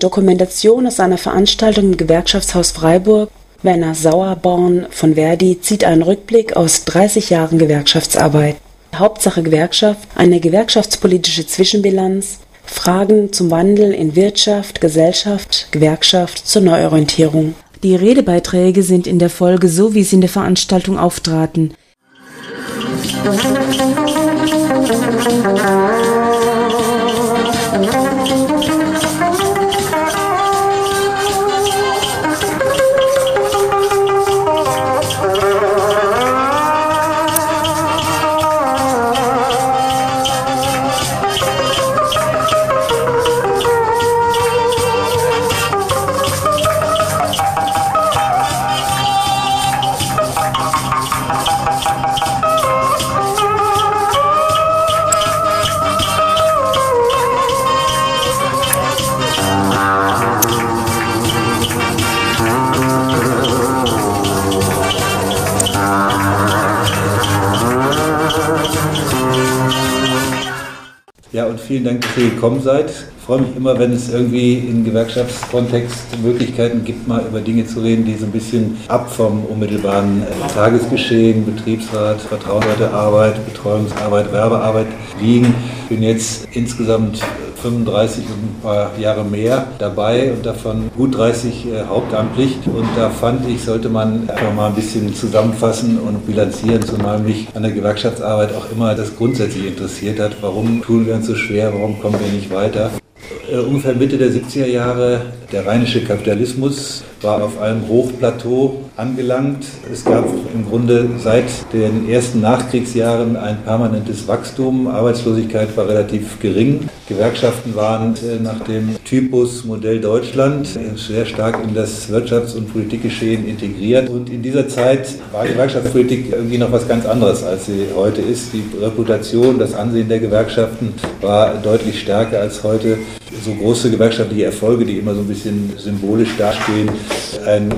Dokumentation aus einer Veranstaltung im Gewerkschaftshaus Freiburg Werner Sauerborn von Verdi zieht einen Rückblick aus 30 Jahren Gewerkschaftsarbeit. Hauptsache Gewerkschaft, eine gewerkschaftspolitische Zwischenbilanz, Fragen zum Wandel in Wirtschaft, Gesellschaft, Gewerkschaft zur Neuorientierung. Die Redebeiträge sind in der Folge so, wie sie in der Veranstaltung auftraten. Musik vielen Dank, dass ihr gekommen seid. Ich freue mich immer, wenn es irgendwie im Gewerkschaftskontext Möglichkeiten gibt, mal über Dinge zu reden, die so ein bisschen ab vom unmittelbaren äh, Tagesgeschehen, Betriebsrat, Vertrauensarbeit, Betreuungsarbeit, Werbearbeit liegen. Ich bin jetzt insgesamt 35 und ein paar Jahre mehr dabei und davon gut 30 äh, hauptamtlich. Und da fand ich, sollte man einfach mal ein bisschen zusammenfassen und bilanzieren, zumal mich an der Gewerkschaftsarbeit auch immer das grundsätzlich interessiert hat. Warum tun wir uns so schwer? Warum kommen wir nicht weiter? Äh, ungefähr Mitte der 70er Jahre der rheinische Kapitalismus war auf einem Hochplateau angelangt. Es gab im Grunde seit den ersten Nachkriegsjahren ein permanentes Wachstum. Arbeitslosigkeit war relativ gering. Gewerkschaften waren äh, nach dem Typus Modell Deutschland sehr stark in das Wirtschafts- und Politikgeschehen integriert. Und in dieser Zeit war Gewerkschaftspolitik irgendwie noch was ganz anderes, als sie heute ist. Die Reputation, das Ansehen der Gewerkschaften war deutlich stärker als heute. So große gewerkschaftliche Erfolge, die immer so ein bisschen symbolisch dastehen, ein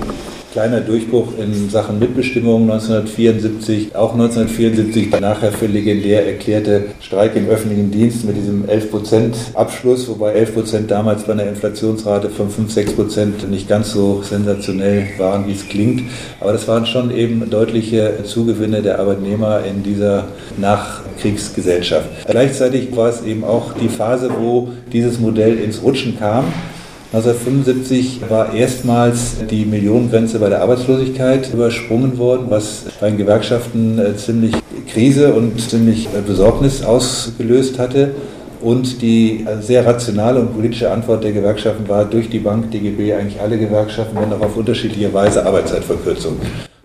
kleiner Durchbruch in Sachen Mitbestimmung 1974, auch 1974 nachher für legendär erklärte Streik im öffentlichen Dienst mit diesem 11% Abschluss, wobei 11% damals bei einer Inflationsrate von 5, 6% nicht ganz so sensationell waren, wie es klingt. Aber das waren schon eben deutliche Zugewinne der Arbeitnehmer in dieser Nachkriegsgesellschaft. Gleichzeitig war es eben auch die Phase, wo dieses Modell ins Rutschen kam. 1975 war erstmals die Millionengrenze bei der Arbeitslosigkeit übersprungen worden, was bei den Gewerkschaften äh, ziemlich Krise und ziemlich äh, Besorgnis ausgelöst hatte. Und die äh, sehr rationale und politische Antwort der Gewerkschaften war durch die Bank DGB eigentlich alle Gewerkschaften, wenn auch auf unterschiedliche Weise Arbeitszeitverkürzung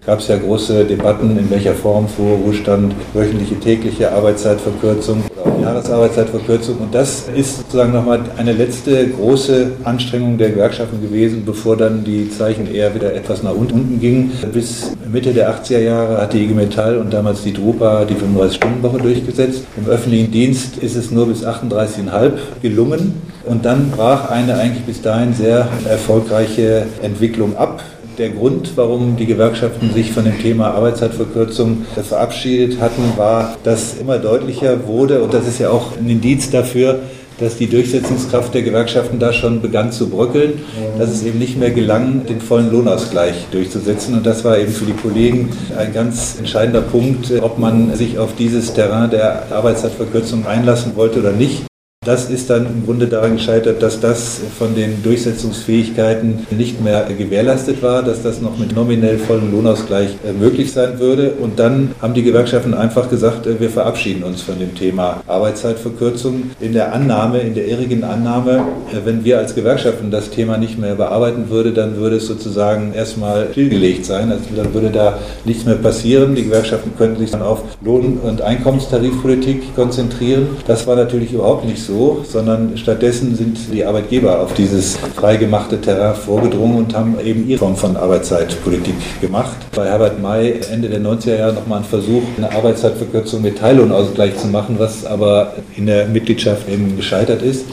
gab es ja große Debatten, in welcher Form Vorruhestand, wöchentliche, tägliche Arbeitszeitverkürzung oder Jahresarbeitszeitverkürzung. Und das ist sozusagen nochmal eine letzte große Anstrengung der Gewerkschaften gewesen, bevor dann die Zeichen eher wieder etwas nach unten gingen. Bis Mitte der 80er Jahre hat die IG Metall und damals die Drupa die 35-Stunden-Woche durchgesetzt. Im öffentlichen Dienst ist es nur bis 38,5 gelungen. Und dann brach eine eigentlich bis dahin sehr erfolgreiche Entwicklung ab der Grund, warum die Gewerkschaften sich von dem Thema Arbeitszeitverkürzung verabschiedet hatten, war, dass immer deutlicher wurde, und das ist ja auch ein Indiz dafür, dass die Durchsetzungskraft der Gewerkschaften da schon begann zu bröckeln, dass es eben nicht mehr gelang, den vollen Lohnausgleich durchzusetzen. Und das war eben für die Kollegen ein ganz entscheidender Punkt, ob man sich auf dieses Terrain der Arbeitszeitverkürzung einlassen wollte oder nicht. Das ist dann im Grunde daran gescheitert, dass das von den Durchsetzungsfähigkeiten nicht mehr gewährleistet war, dass das noch mit nominell vollem Lohnausgleich äh, möglich sein würde. Und dann haben die Gewerkschaften einfach gesagt, äh, wir verabschieden uns von dem Thema Arbeitszeitverkürzung in der Annahme, in der irrigen Annahme, äh, wenn wir als Gewerkschaften das Thema nicht mehr bearbeiten würde, dann würde es sozusagen erstmal stillgelegt sein. Also dann würde da nichts mehr passieren. Die Gewerkschaften könnten sich dann auf Lohn- und Einkommenstarifpolitik konzentrieren. Das war natürlich überhaupt nicht so sondern stattdessen sind die Arbeitgeber auf dieses freigemachte Terrain vorgedrungen und haben eben ihre Form von Arbeitszeitpolitik gemacht. Bei Herbert May Ende der 90er Jahre nochmal ein Versuch, eine Arbeitszeitverkürzung mit Teillohnausgleich zu machen, was aber in der Mitgliedschaft eben gescheitert ist.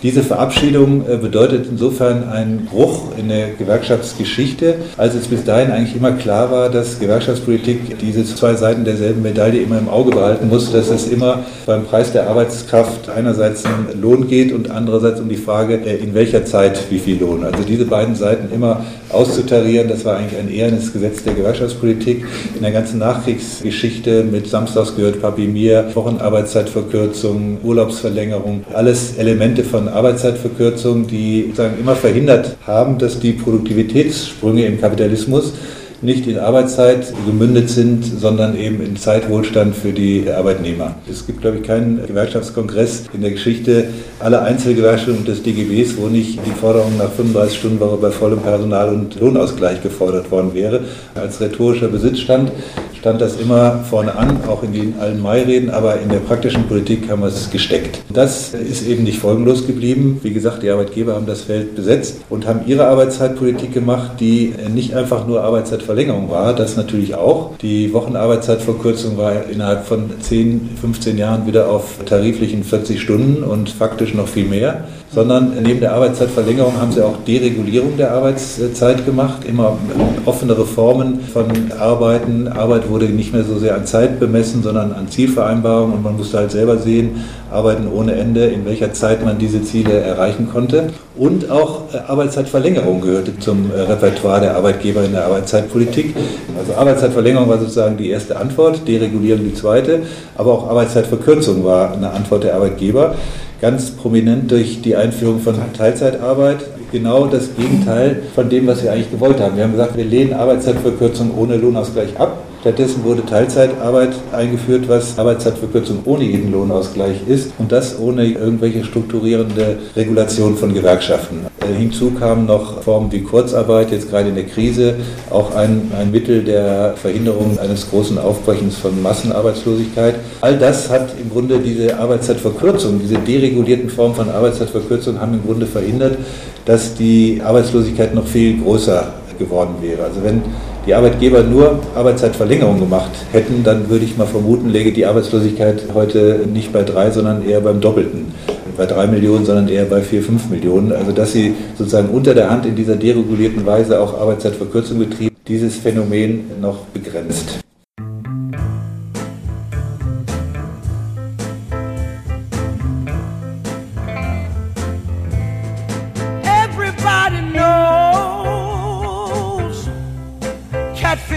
Diese Verabschiedung äh, bedeutet insofern einen Bruch in der Gewerkschaftsgeschichte, als es bis dahin eigentlich immer klar war, dass Gewerkschaftspolitik diese zwei Seiten derselben Medaille immer im Auge behalten muss, dass es immer beim Preis der Arbeitskraft einerseits um Lohn geht und andererseits um die Frage, äh, in welcher Zeit wie viel Lohn. Also diese beiden Seiten immer auszutarieren, das war eigentlich ein ehrenes Gesetz der Gewerkschaftspolitik. In der ganzen Nachkriegsgeschichte mit Samstags gehört Papi Mir, Wochenarbeitszeitverkürzung, Urlaubsverlängerung, alles Elemente von Arbeitszeitverkürzung, die sozusagen immer verhindert haben, dass die Produktivitätssprünge im Kapitalismus nicht in Arbeitszeit gemündet sind, sondern eben in Zeitwohlstand für die Arbeitnehmer. Es gibt, glaube ich, keinen Gewerkschaftskongress in der Geschichte aller Einzelgewerkschaften des DGBs, wo nicht die Forderung nach 35 Stunden Woche bei vollem Personal- und Lohnausgleich gefordert worden wäre. Als rhetorischer Besitzstand stand das immer vorne an, auch in den allen Mai-Reden, aber in der praktischen Politik haben wir es gesteckt. Das ist eben nicht folgenlos geblieben. Wie gesagt, die Arbeitgeber haben das Feld besetzt und haben ihre Arbeitszeitpolitik gemacht, die nicht einfach nur Arbeitszeitverlängerung war, das natürlich auch. Die Wochenarbeitszeitverkürzung war innerhalb von 10, 15 Jahren wieder auf tariflichen 40 Stunden und faktisch noch viel mehr sondern neben der Arbeitszeitverlängerung haben sie auch Deregulierung der Arbeitszeit gemacht, immer offenere Formen von Arbeiten. Arbeit wurde nicht mehr so sehr an Zeit bemessen, sondern an Zielvereinbarungen und man musste halt selber sehen, arbeiten ohne Ende, in welcher Zeit man diese Ziele erreichen konnte. Und auch äh, Arbeitszeitverlängerung gehörte zum äh, Repertoire der Arbeitgeber in der Arbeitszeitpolitik. Also Arbeitszeitverlängerung war sozusagen die erste Antwort, Deregulierung die zweite, aber auch Arbeitszeitverkürzung war eine Antwort der Arbeitgeber ganz prominent durch die Einführung von Teilzeitarbeit. Genau das Gegenteil von dem, was wir eigentlich gewollt haben. Wir haben gesagt, wir lehnen Arbeitszeitverkürzung ohne Lohnausgleich ab. Stattdessen wurde Teilzeitarbeit eingeführt, was Arbeitszeitverkürzung ohne jeden Lohnausgleich ist und das ohne irgendwelche strukturierende Regulation von Gewerkschaften. Äh, hinzu kamen noch Formen wie Kurzarbeit, jetzt gerade in der Krise, auch ein, ein Mittel der Verhinderung eines großen Aufbrechens von Massenarbeitslosigkeit. All das hat im Grunde diese Arbeitszeitverkürzung, diese deregulierten Formen von Arbeitszeitverkürzung haben im Grunde verhindert, dass die Arbeitslosigkeit noch viel größer geworden wäre. Also wenn die Arbeitgeber nur Arbeitszeitverlängerung gemacht hätten, dann würde ich mal vermuten, läge die Arbeitslosigkeit heute nicht bei drei, sondern eher beim Doppelten. Bei drei Millionen, sondern eher bei vier, fünf Millionen. Also dass sie sozusagen unter der Hand in dieser deregulierten Weise auch Arbeitszeitverkürzung betrieben, dieses Phänomen noch begrenzt.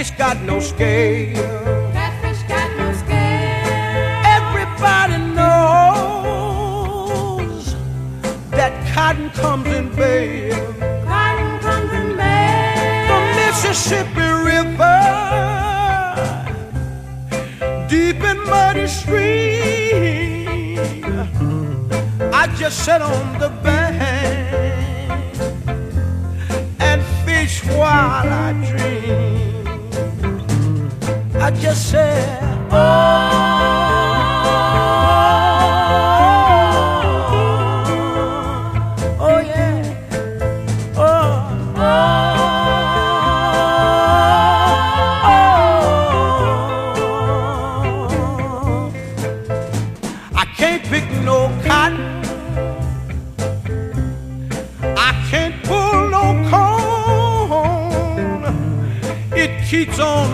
Catfish got no scale. Catfish got no scale. Everybody knows that cotton comes in bales. Cotton comes in bale. The Mississippi River, deep and muddy stream. I just sat on the bank and fish while I dream. Oh, oh, oh, oh yeah. Oh, oh, oh, I can't pick no cotton. I can't pull no corn. It keeps on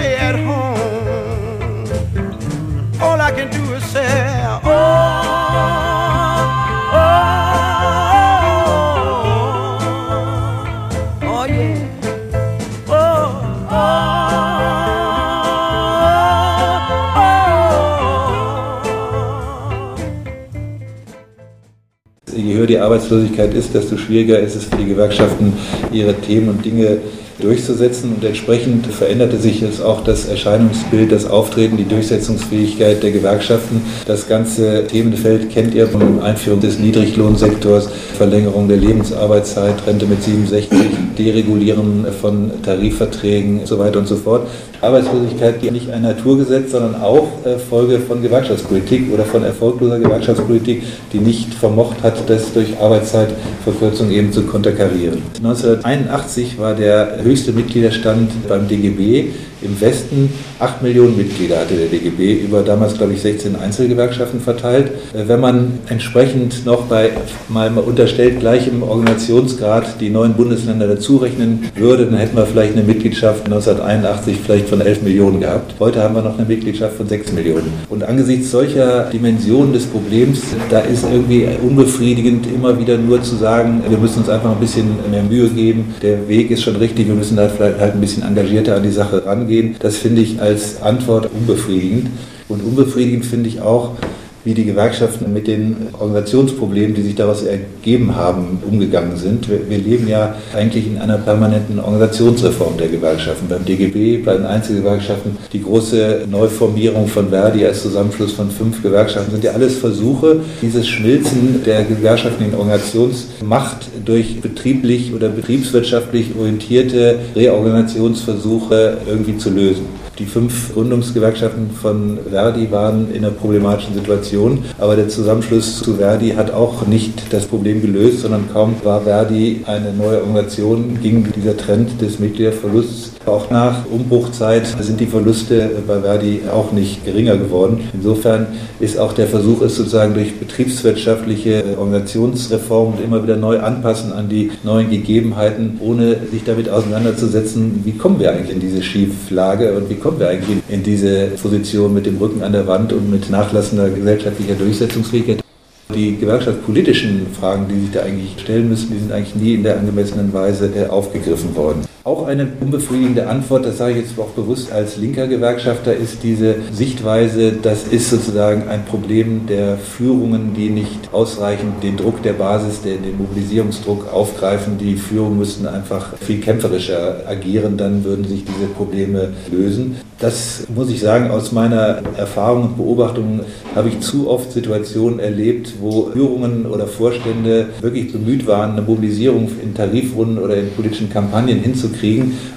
stay at home. All I can do is say, oh, oh, oh, yeah, oh, oh. Je höher die Arbeitslosigkeit ist, desto schwieriger ist es für die Gewerkschaften, ihre Themen und Dinge durchzusetzen und entsprechend veränderte sich jetzt auch das Erscheinungsbild, das Auftreten, die Durchsetzungsfähigkeit der Gewerkschaften. Das ganze Themenfeld kennt ihr von Einführung des Niedriglohnsektors, Verlängerung der Lebensarbeitszeit, Rente mit 67, Deregulieren von Tarifverträgen und so weiter und so fort. Arbeitslosigkeit, die nicht ein Naturgesetz, sondern auch äh, Folge von Gewerkschaftspolitik oder von erfolgloser Gewerkschaftspolitik, die nicht vermocht hat, das durch Arbeitszeitverkürzung eben zu konterkarieren. 1981 war der höchste Mitgliederstand beim DGB im Westen 8 Millionen Mitglieder hatte der DGB über damals, glaube ich, 16 Einzelgewerkschaften verteilt. Äh, wenn man entsprechend noch bei, mal unterstellt, gleichem Organisationsgrad die neuen Bundesländer dazurechnen würde, dann hätten wir vielleicht eine Mitgliedschaft 1981 vielleicht von 11 Millionen gehabt. Heute haben wir noch eine Mitgliedschaft von 6 Millionen. Und angesichts solcher Dimensionen des Problems, da ist irgendwie unbefriedigend immer wieder nur zu sagen, wir müssen uns einfach ein bisschen mehr Mühe geben. Der Weg ist schon richtig, wir müssen da vielleicht halt ein bisschen engagierter an die Sache rangehen angehen, das finde ich als Antwort unbefriedigend. Und unbefriedigend finde ich auch, wie die Gewerkschaften mit den Organisationsproblemen, die sich daraus ergeben haben, umgegangen sind. Wir, leben ja eigentlich in einer permanenten Organisationsreform der Gewerkschaften. Beim DGB, bei den Einzelgewerkschaften, die große Neuformierung von Verdi als Zusammenschluss von fünf Gewerkschaften sind ja alles Versuche, dieses Schmilzen der Gewerkschaften in Organisationsmacht durch betrieblich oder betriebswirtschaftlich orientierte Reorganisationsversuche irgendwie zu lösen. Die fünf Gründungsgewerkschaften von Verdi waren in einer problematischen Situation, aber der Zusammenschluss zu Verdi hat auch nicht das Problem gelöst, sondern kaum war Verdi eine neue Organisation, ging dieser Trend des Mitgliederverlusts auch nach Umbruchzeit sind die Verluste bei Verdi auch nicht geringer geworden. Insofern ist auch der Versuch, es sozusagen durch betriebswirtschaftliche Organisationsreformen immer wieder neu anpassen an die neuen Gegebenheiten, ohne sich damit auseinanderzusetzen, wie kommen wir eigentlich in diese Schieflage und wie kommen wir eigentlich in diese Position mit dem Rücken an der Wand und mit nachlassender gesellschaftlicher Durchsetzungsfähigkeit. Die gewerkschaftspolitischen Fragen, die sich da eigentlich stellen müssen, die sind eigentlich nie in der angemessenen Weise aufgegriffen worden. Auch eine unbefriedigende Antwort, das sage ich jetzt auch bewusst als linker Gewerkschafter, ist diese Sichtweise, das ist sozusagen ein Problem der Führungen, die nicht ausreichend den Druck der Basis, den, den Mobilisierungsdruck aufgreifen. Die Führungen müssten einfach viel kämpferischer agieren, dann würden sich diese Probleme lösen. Das muss ich sagen, aus meiner Erfahrung und Beobachtung habe ich zu oft Situationen erlebt, wo Führungen oder Vorstände wirklich bemüht waren, eine Mobilisierung in Tarifrunden oder in politischen Kampagnen hinzukriegen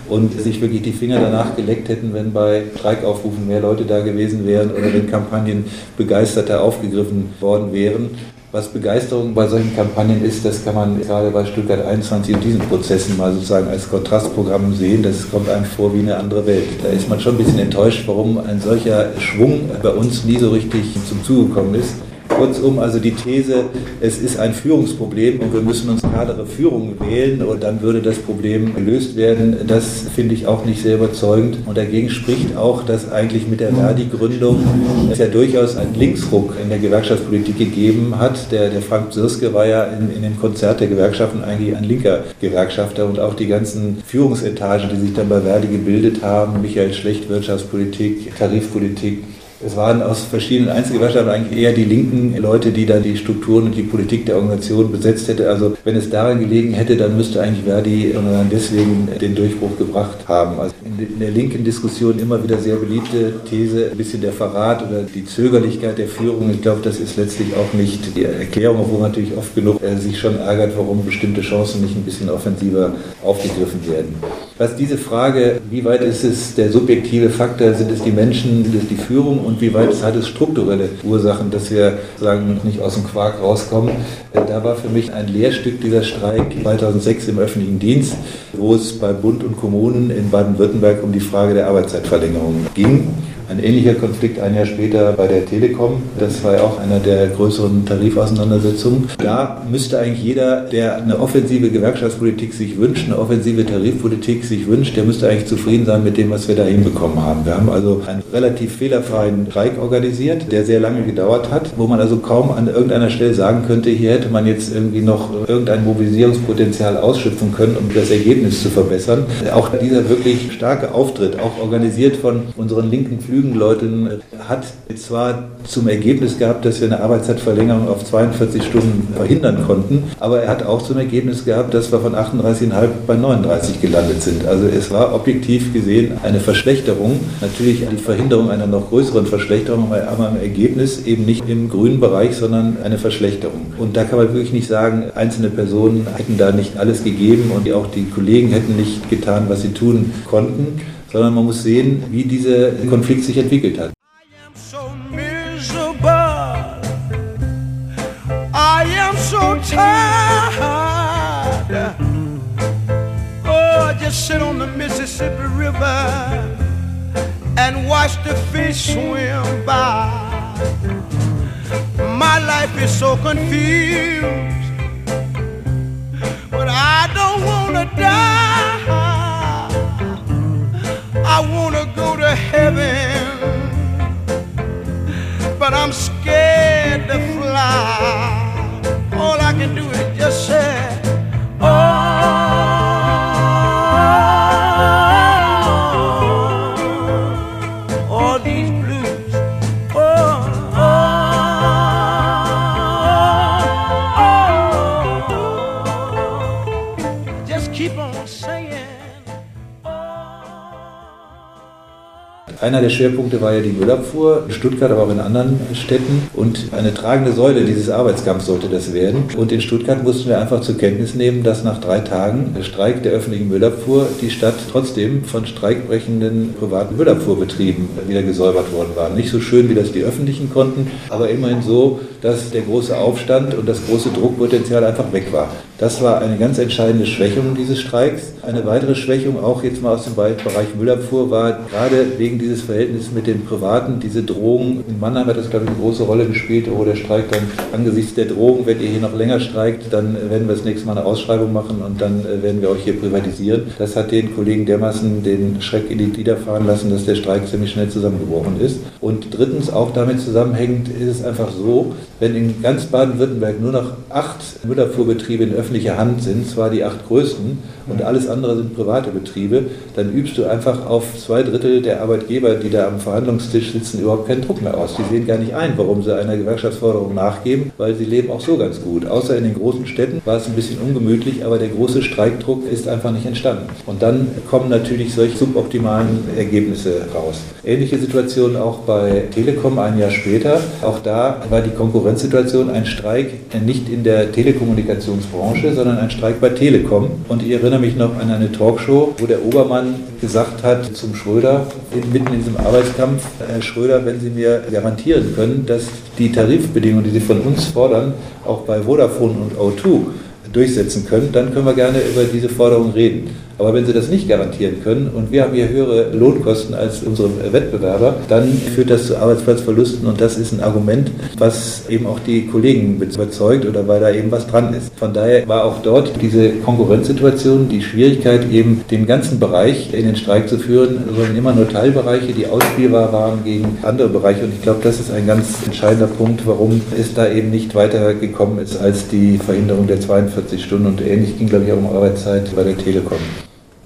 und sich wirklich die Finger danach geleckt hätten, wenn bei Streikaufrufen mehr Leute da gewesen wären oder wenn Kampagnen begeisterter aufgegriffen worden wären. Was Begeisterung bei solchen Kampagnen ist, das kann man gerade bei Stuttgart 21 und diesen Prozessen mal sozusagen als Kontrastprogramm sehen. Das kommt einem vor wie eine andere Welt. Da ist man schon ein bisschen enttäuscht, warum ein solcher Schwung bei uns nie so richtig zum Zuge gekommen ist. Kurzum, also die These, es ist ein Führungsproblem und wir müssen uns klarere Führung wählen und dann würde das Problem gelöst werden, das finde ich auch nicht sehr überzeugend. Und dagegen spricht auch, dass eigentlich mit der Verdi-Gründung es ja durchaus einen Linksruck in der Gewerkschaftspolitik gegeben hat. Der, der Frank Sirske war ja in, in dem Konzert der Gewerkschaften eigentlich ein linker Gewerkschafter und auch die ganzen Führungsetagen, die sich dann bei Verdi gebildet haben, Michael Schlecht, Wirtschaftspolitik, Tarifpolitik, es waren aus verschiedenen Einzelgewerkschaften eigentlich eher die linken Leute, die dann die Strukturen und die Politik der Organisation besetzt hätte. Also wenn es daran gelegen hätte, dann müsste eigentlich Verdi deswegen den Durchbruch gebracht haben. Also in der linken Diskussion immer wieder sehr beliebte These, ein bisschen der Verrat oder die Zögerlichkeit der Führung. Ich glaube, das ist letztlich auch nicht die Erklärung, obwohl man natürlich oft genug äh, sich schon ärgert, warum bestimmte Chancen nicht ein bisschen offensiver aufgegriffen werden. Was diese Frage, wie weit ist es der subjektive Faktor, sind es die Menschen, sind es die Führung und wie weit hat es strukturelle Ursachen, dass wir sagen, nicht aus dem Quark rauskommen. Äh, da war für mich ein Lehrstück dieser Streik 2006 im öffentlichen Dienst, wo es bei Bund und Kommunen in Baden-Württemberg um die Frage der Arbeitszeitverlängerung ging. Ein ähnlicher Konflikt ein Jahr später bei der Telekom. Das war ja auch einer der größeren Tarifauseinandersetzungen. Da müsste eigentlich jeder, der eine offensive Gewerkschaftspolitik sich wünscht, eine offensive Tarifpolitik sich wünscht, der müsste eigentlich zufrieden sein mit dem, was wir da hinbekommen haben. Wir haben also einen relativ fehlerfreien Streik organisiert, der sehr lange gedauert hat, wo man also kaum an irgendeiner Stelle sagen könnte, hier hätte man jetzt irgendwie noch irgendein Mobilisierungspotenzial ausschöpfen können, um das Ergebnis zu verbessern. Auch dieser wirklich starke Auftritt, auch organisiert von unseren linken Flügeln, Flügenleuten hat zwar zum Ergebnis gehabt, dass wir eine Arbeitszeitverlängerung auf 42 Stunden verhindern konnten, aber er hat auch zum Ergebnis gehabt, dass wir von 38,5 bei 39 gelandet sind. Also es war objektiv gesehen eine Verschlechterung, natürlich die Verhinderung einer noch größeren Verschlechterung, aber im Ergebnis eben nicht im grünen Bereich, sondern eine Verschlechterung. Und da kann man wirklich nicht sagen, einzelne Personen hätten da nicht alles gegeben und auch die Kollegen hätten nicht getan, was sie tun konnten sondern man muss sehen, wie dieser Konflikt sich entwickelt hat. And watch the fish swim by. My life is so confused, but I don't wanna die. Heaven, but I'm scared to fly. All I can do Einer der Schwerpunkte war ja die Müllabfuhr in Stuttgart, aber auch in anderen Städten. Und eine tragende Säule dieses Arbeitskampfs sollte das werden. Und in Stuttgart mussten wir einfach zur Kenntnis nehmen, dass nach drei Tagen Streik der öffentlichen Müllabfuhr die Stadt trotzdem von streikbrechenden privaten Müllabfuhrbetrieben wieder gesäubert worden war. Nicht so schön, wie das die öffentlichen konnten, aber immerhin so, dass der große Aufstand und das große Druckpotenzial einfach weg war. Das war eine ganz entscheidende Schwächung dieses Streiks. Eine weitere Schwächung, auch jetzt mal aus dem Bereich Müllabfuhr, war gerade wegen dieses Verhältnisses mit den Privaten, diese Drohung. In Mannheim hat das, glaube ich, eine große Rolle gespielt, wo der Streik dann angesichts der Drohung, wenn ihr hier noch länger streikt, dann werden wir das nächste Mal eine Ausschreibung machen und dann äh, werden wir euch hier privatisieren. Das hat den Kollegen dermaßen den Schreck in die Glieder fahren lassen, dass der Streik ziemlich schnell zusammengebrochen ist. Und drittens, auch damit zusammenhängend, ist es einfach so, wenn in ganz Baden-Württemberg nur noch acht Müllabfuhrbetriebe in öffentlicher Hand sind, zwar die acht größten und alles andere sind private Betriebe, dann übst du einfach auf zwei Drittel der Arbeitgeber, die da am Verhandlungstisch sitzen, überhaupt keinen Druck mehr aus. Die sehen gar nicht ein, warum sie einer Gewerkschaftsforderung nachgeben, weil sie leben auch so ganz gut. Außer in den großen Städten war es ein bisschen ungemütlich, aber der große Streikdruck ist einfach nicht entstanden. Und dann kommen natürlich solche suboptimalen Ergebnisse raus. Ähnliche Situation auch bei Telekom ein Jahr später. Auch da war die Konkurrenzsituation ein Streik nicht in der Telekommunikationsbranche, sondern ein Streik bei Telekom. Und ich erinnere mich noch an eine Talkshow, wo der Obermann gesagt hat zum Schröder, mitten in diesem Arbeitskampf, Herr Schröder, wenn Sie mir garantieren können, dass die Tarifbedingungen, die Sie von uns fordern, auch bei Vodafone und O2 durchsetzen können, dann können wir gerne über diese Forderung reden. Aber wenn Sie das nicht garantieren können und wir haben hier höhere Lohnkosten als unsere Wettbewerber, dann führt das zu Arbeitsplatzverlusten und das ist ein Argument, was eben auch die Kollegen überzeugt oder weil da eben was dran ist. Von daher war auch dort diese Konkurrenzsituation, die Schwierigkeit eben den ganzen Bereich in den Streik zu führen, sondern immer nur Teilbereiche, die ausspielbar waren gegen andere Bereiche und ich glaube, das ist ein ganz entscheidender Punkt, warum es da eben nicht weitergekommen ist als die Verhinderung der 42 Stunden und ähnlich ging, glaube ich, auch um Arbeitszeit bei der Telekom.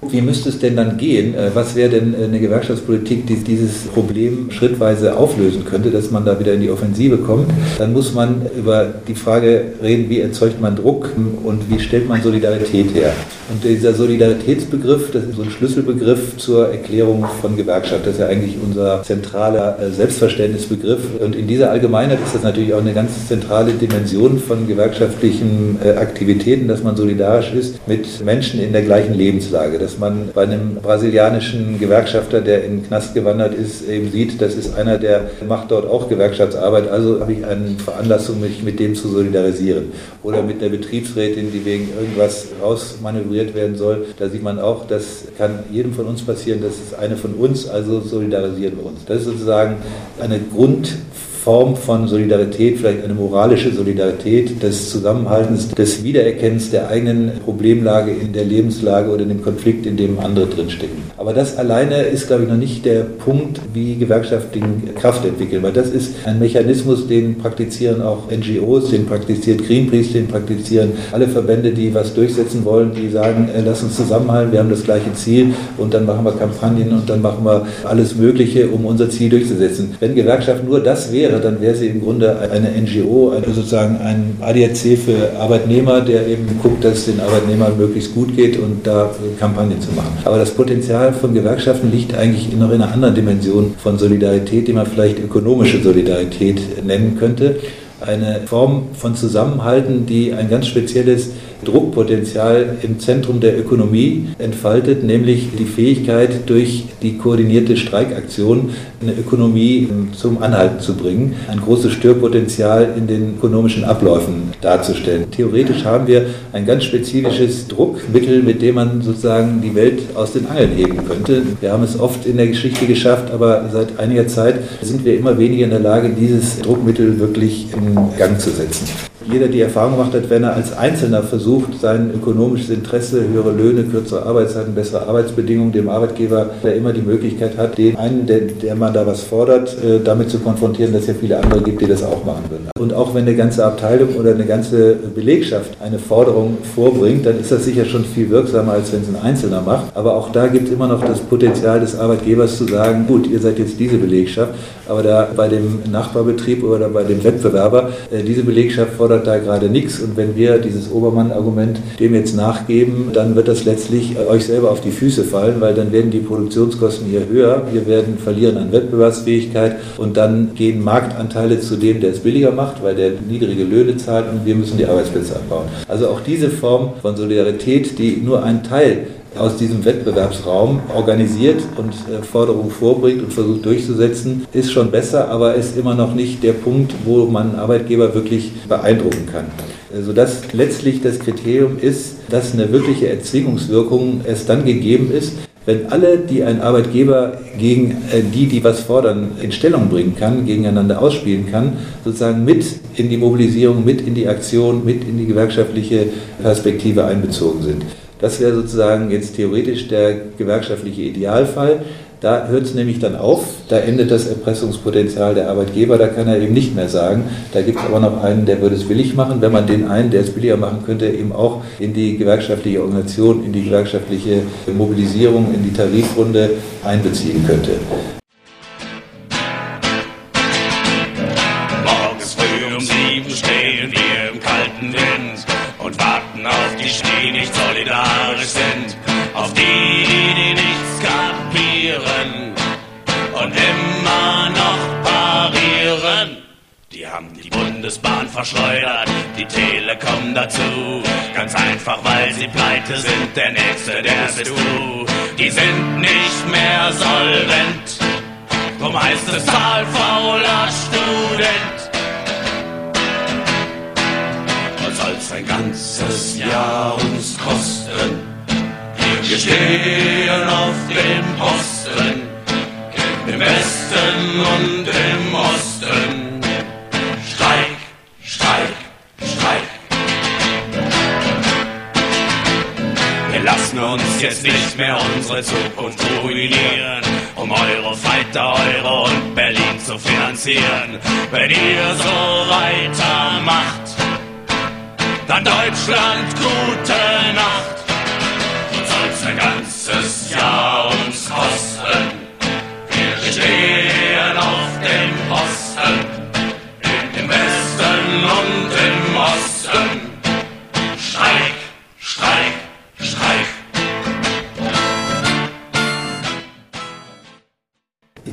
Wie müsste es denn dann gehen? Äh, was wäre denn äh, eine Gewerkschaftspolitik, die dieses Problem schrittweise auflösen könnte, dass man da wieder in die Offensive kommt? Dann muss man über die Frage reden, wie erzeugt man Druck und wie stellt man Solidarität her? Und dieser Solidaritätsbegriff, das ist so ein Schlüsselbegriff zur Erklärung von Gewerkschaft. Das ist ja eigentlich unser zentraler äh, Selbstverständnisbegriff. Und in dieser Allgemeinheit ist das natürlich auch eine ganz zentrale Dimension von gewerkschaftlichen Aktivitäten, dass man solidarisch ist mit Menschen in der gleichen Lebenslage dass man bei einem brasilianischen Gewerkschafter, der in den Knast gewandert ist, eben sieht, das ist einer, der macht dort auch Gewerkschaftsarbeit, also habe ich eine Veranlassung, mich mit dem zu solidarisieren. Oder mit der Betriebsrätin, die wegen irgendwas rausmanövriert werden soll, da sieht man auch, das kann jedem von uns passieren, das ist eine von uns, also solidarisieren wir uns. Das ist sozusagen eine Grund Form von Solidarität, vielleicht eine moralische Solidarität des Zusammenhaltens, des Wiedererkennens der eigenen Problemlage in der Lebenslage oder in dem Konflikt, in dem andere drinstecken. Aber das alleine ist, glaube ich, noch nicht der Punkt, wie Gewerkschaften Kraft entwickeln, weil das ist ein Mechanismus, den praktizieren auch NGOs, den praktiziert Greenpeace, den praktizieren alle Verbände, die was durchsetzen wollen, die sagen, äh, lass uns zusammenhalten, wir haben das gleiche Ziel und dann machen wir Kampagnen und dann machen wir alles Mögliche, um unser Ziel durchzusetzen. Wenn Gewerkschaft nur das wäre, wäre, dann wäre sie im Grunde eine NGO, also sozusagen ein ADAC für Arbeitnehmer, der eben guckt, dass es den Arbeitnehmern möglichst gut geht und da Kampagnen zu machen. Aber das Potenzial von Gewerkschaften liegt eigentlich noch in einer anderen Dimension von Solidarität, die man vielleicht ökonomische Solidarität nennen könnte. Eine Form von Zusammenhalten, die ein ganz spezielles Druckpotenzial im Zentrum der Ökonomie entfaltet, nämlich die Fähigkeit, durch die koordinierte Streikaktion eine Ökonomie zum Anhalten zu bringen, ein großes Störpotenzial in den ökonomischen Abläufen darzustellen. Theoretisch haben wir ein ganz spezifisches Druckmittel, mit dem man sozusagen die Welt aus den Angeln heben könnte. Wir haben es oft in der Geschichte geschafft, aber seit einiger Zeit sind wir immer weniger in der Lage, dieses Druckmittel wirklich in Gang zu setzen jeder die Erfahrung gemacht hat, wenn er als Einzelner versucht, sein ökonomisches Interesse, höhere Löhne, kürzere Arbeitszeiten, bessere Arbeitsbedingungen dem Arbeitgeber, der immer die Möglichkeit hat, den einen, der, der man da was fordert, äh, damit zu konfrontieren, dass es ja viele andere gibt, die das auch machen würden. Und auch wenn eine ganze Abteilung oder eine ganze Belegschaft eine Forderung vorbringt, dann ist das sicher schon viel wirksamer, als wenn es ein Einzelner macht. Aber auch da gibt es immer noch das Potenzial des Arbeitgebers zu sagen, gut, ihr seid jetzt diese Belegschaft, aber da bei dem Nachbarbetrieb oder bei dem Wettbewerber, äh, diese Belegschaft fordert da gerade nichts. Und wenn wir dieses Obermann-Argument dem jetzt nachgeben, dann wird das letztlich euch selber auf die Füße fallen, weil dann werden die Produktionskosten hier höher. Wir werden verlieren an Wettbewerbsfähigkeit und dann gehen Marktanteile zu dem, der es billiger macht, weil der niedrige Löhne zahlt und wir müssen die Arbeitsplätze abbauen. Also auch diese Form von Solidarität, die nur ein Teil aus diesem Wettbewerbsraum organisiert und äh, Forderungen vorbringt und versucht durchzusetzen, ist schon besser, aber ist immer noch nicht der Punkt, wo man Arbeitgeber wirklich beeindrucken kann. Sodass also letztlich das Kriterium ist, dass eine wirkliche Erzwingungswirkung erst dann gegeben ist, wenn alle, die ein Arbeitgeber gegen äh, die, die was fordern, in Stellung bringen kann, gegeneinander ausspielen kann, sozusagen mit in die Mobilisierung, mit in die Aktion, mit in die gewerkschaftliche Perspektive einbezogen sind. Das wäre sozusagen jetzt theoretisch der gewerkschaftliche Idealfall. Da hört es nämlich dann auf, da endet das Erpressungspotenzial der Arbeitgeber, da kann er eben nicht mehr sagen, da gibt es aber noch einen, der würde es billig machen, wenn man den einen, der es billiger machen könnte, eben auch in die gewerkschaftliche Organisation, in die gewerkschaftliche Mobilisierung, in die Tarifrunde einbeziehen könnte. Bundesbahn verschleudert, die Telekom dazu. Ganz einfach, weil sie pleite sind, der Nächste, der bist du. Die sind nicht mehr solvent, drum heißt es zahlfauler Student. soll's ein ganzes Jahr uns kosten. Wir stehen auf dem Posten, im Westen und im jetzt nicht mehr unsere Zukunft ruinieren, um Eurofighter, Euro und Berlin zu finanzieren. Wenn ihr so weitermacht, dann Deutschland gute Nacht. Soll's ein ganzes Jahr uns kosten.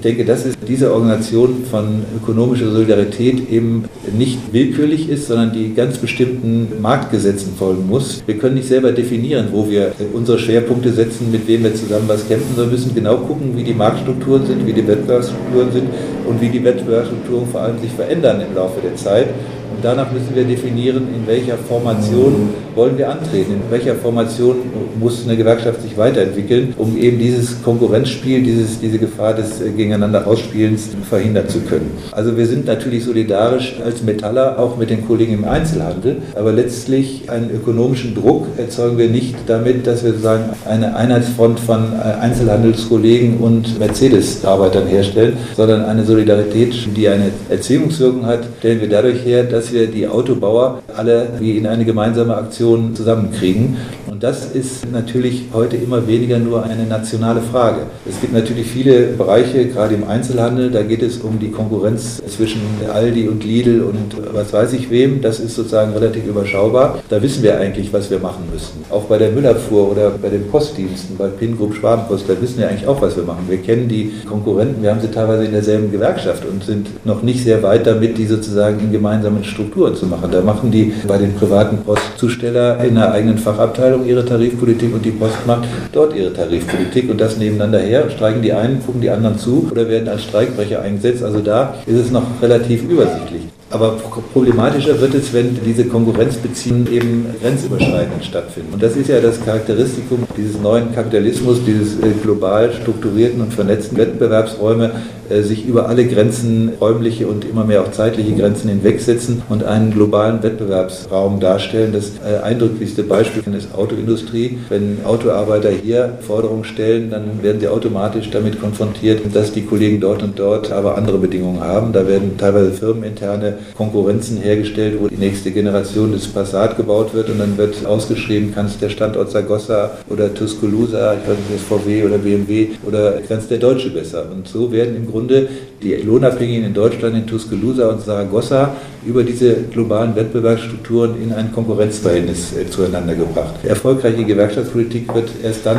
Denke, dass es diese Organisation von ökonomischer Solidarität eben nicht willkürlich ist, sondern die ganz bestimmten Marktgesetzen folgen muss. Wir können nicht selber definieren, wo wir unsere Schwerpunkte setzen, mit wem wir zusammen was kämpfen, sondern müssen genau gucken, wie die Marktstrukturen sind, wie die Wettbewerbsstrukturen sind und wie die Wettbewerbsstrukturen vor allem sich verändern im Laufe der Zeit. Danach müssen wir definieren, in welcher Formation wollen wir antreten, in welcher Formation muss eine Gewerkschaft sich weiterentwickeln, um eben dieses Konkurrenzspiel, dieses, diese Gefahr des Gegeneinander Ausspielens verhindern zu können. Also wir sind natürlich solidarisch als Metaller auch mit den Kollegen im Einzelhandel, aber letztlich einen ökonomischen Druck erzeugen wir nicht damit, dass wir sozusagen eine Einheitsfront von Einzelhandelskollegen und Mercedes-Arbeitern herstellen, sondern eine Solidarität, die eine Erziehungswirkung hat, stellen wir dadurch her, dass wir die Autobauer alle wie in eine gemeinsame Aktion zusammenkriegen. Und das ist natürlich heute immer weniger nur eine nationale Frage. Es gibt natürlich viele Bereiche, gerade im Einzelhandel, da geht es um die Konkurrenz zwischen Aldi und Lidl und was weiß ich wem. Das ist sozusagen relativ überschaubar. Da wissen wir eigentlich, was wir machen müssen. Auch bei der Müllabfuhr oder bei den Postdiensten, bei PIN Group Schwabenpost, da wissen wir eigentlich auch, was wir machen. Wir kennen die Konkurrenten, wir haben sie teilweise in derselben Gewerkschaft und sind noch nicht sehr weit damit, die sozusagen in gemeinsamen Strukturen zu machen. Da machen die bei den privaten Postzusteller in einer eigenen Fachabteilung ihre Tarifpolitik und die Post macht dort ihre Tarifpolitik und das nebeneinander her. Streiken die einen, gucken die anderen zu oder werden als Streikbrecher eingesetzt. Also da ist es noch relativ übersichtlich. Aber problematischer wird es, wenn diese Konkurrenzbeziehungen eben grenzüberschreitend stattfinden. Und das ist ja das Charakteristikum dieses neuen Kapitalismus, dieses äh, global strukturierten und vernetzten Wettbewerbsräume, sich über alle Grenzen, räumliche und immer mehr auch zeitliche Grenzen hinwegsetzen und einen globalen Wettbewerbsraum darstellen. Das äh, eindrücklichste Beispiel ist Autoindustrie. Wenn Autoarbeiter hier Forderungen stellen, dann werden sie automatisch damit konfrontiert, dass die Kollegen dort und dort aber andere Bedingungen haben. Da werden teilweise firmeninterne Konkurrenzen hergestellt, wo die nächste Generation des Passat gebaut wird und dann wird ausgeschrieben, kann es der Standort Sagossa oder Tuscaloosa, ich weiß nicht, VW oder BMW oder es der Deutsche besser. Und so werden im Grunde die Lohnabhängigen in Deutschland, in Tuscaloosa und Saragossa über diese globalen Wettbewerbsstrukturen in ein Konkurrenzverhältnis äh, zueinander gebracht. Erfolgreiche Gewerkschaftspolitik wird erst dann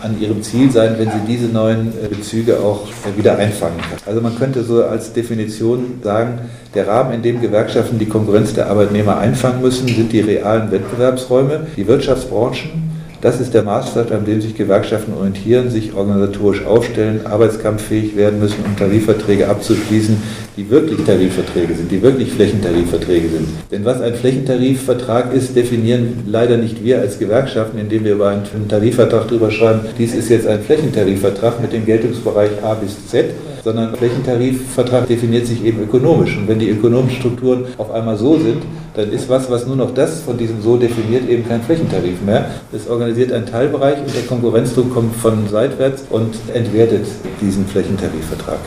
an ihrem Ziel sein, wenn sie diese neuen äh, Bezüge auch äh, wieder einfangen kann. Also man könnte so als Definition sagen, der Rahmen, in dem Gewerkschaften die Konkurrenz der Arbeitnehmer einfangen müssen, sind die realen Wettbewerbsräume, die Wirtschaftsbranchen, das ist der Maßstab, an dem sich Gewerkschaften orientieren, sich organisatorisch aufstellen, arbeitskampffähig werden müssen, um Tarifverträge abzuschließen, die wirklich Tarifverträge sind, die wirklich Flächentarifverträge sind. Denn was ein Flächentarifvertrag ist, definieren leider nicht wir als Gewerkschaften, indem wir über einen Tarifvertrag drüber schreiben, dies ist jetzt ein Flächentarifvertrag mit dem Geltungsbereich A bis Z sondern Flächentarifvertrag definiert sich eben ökonomisch. Und wenn die ökonomischen Strukturen auf einmal so sind, dann ist was, was nur noch das von diesem so definiert, eben kein Flächentarif mehr. Es organisiert einen Teilbereich und der Konkurrenzdruck kommt von seitwärts und entwertet diesen Flächentarifvertrag.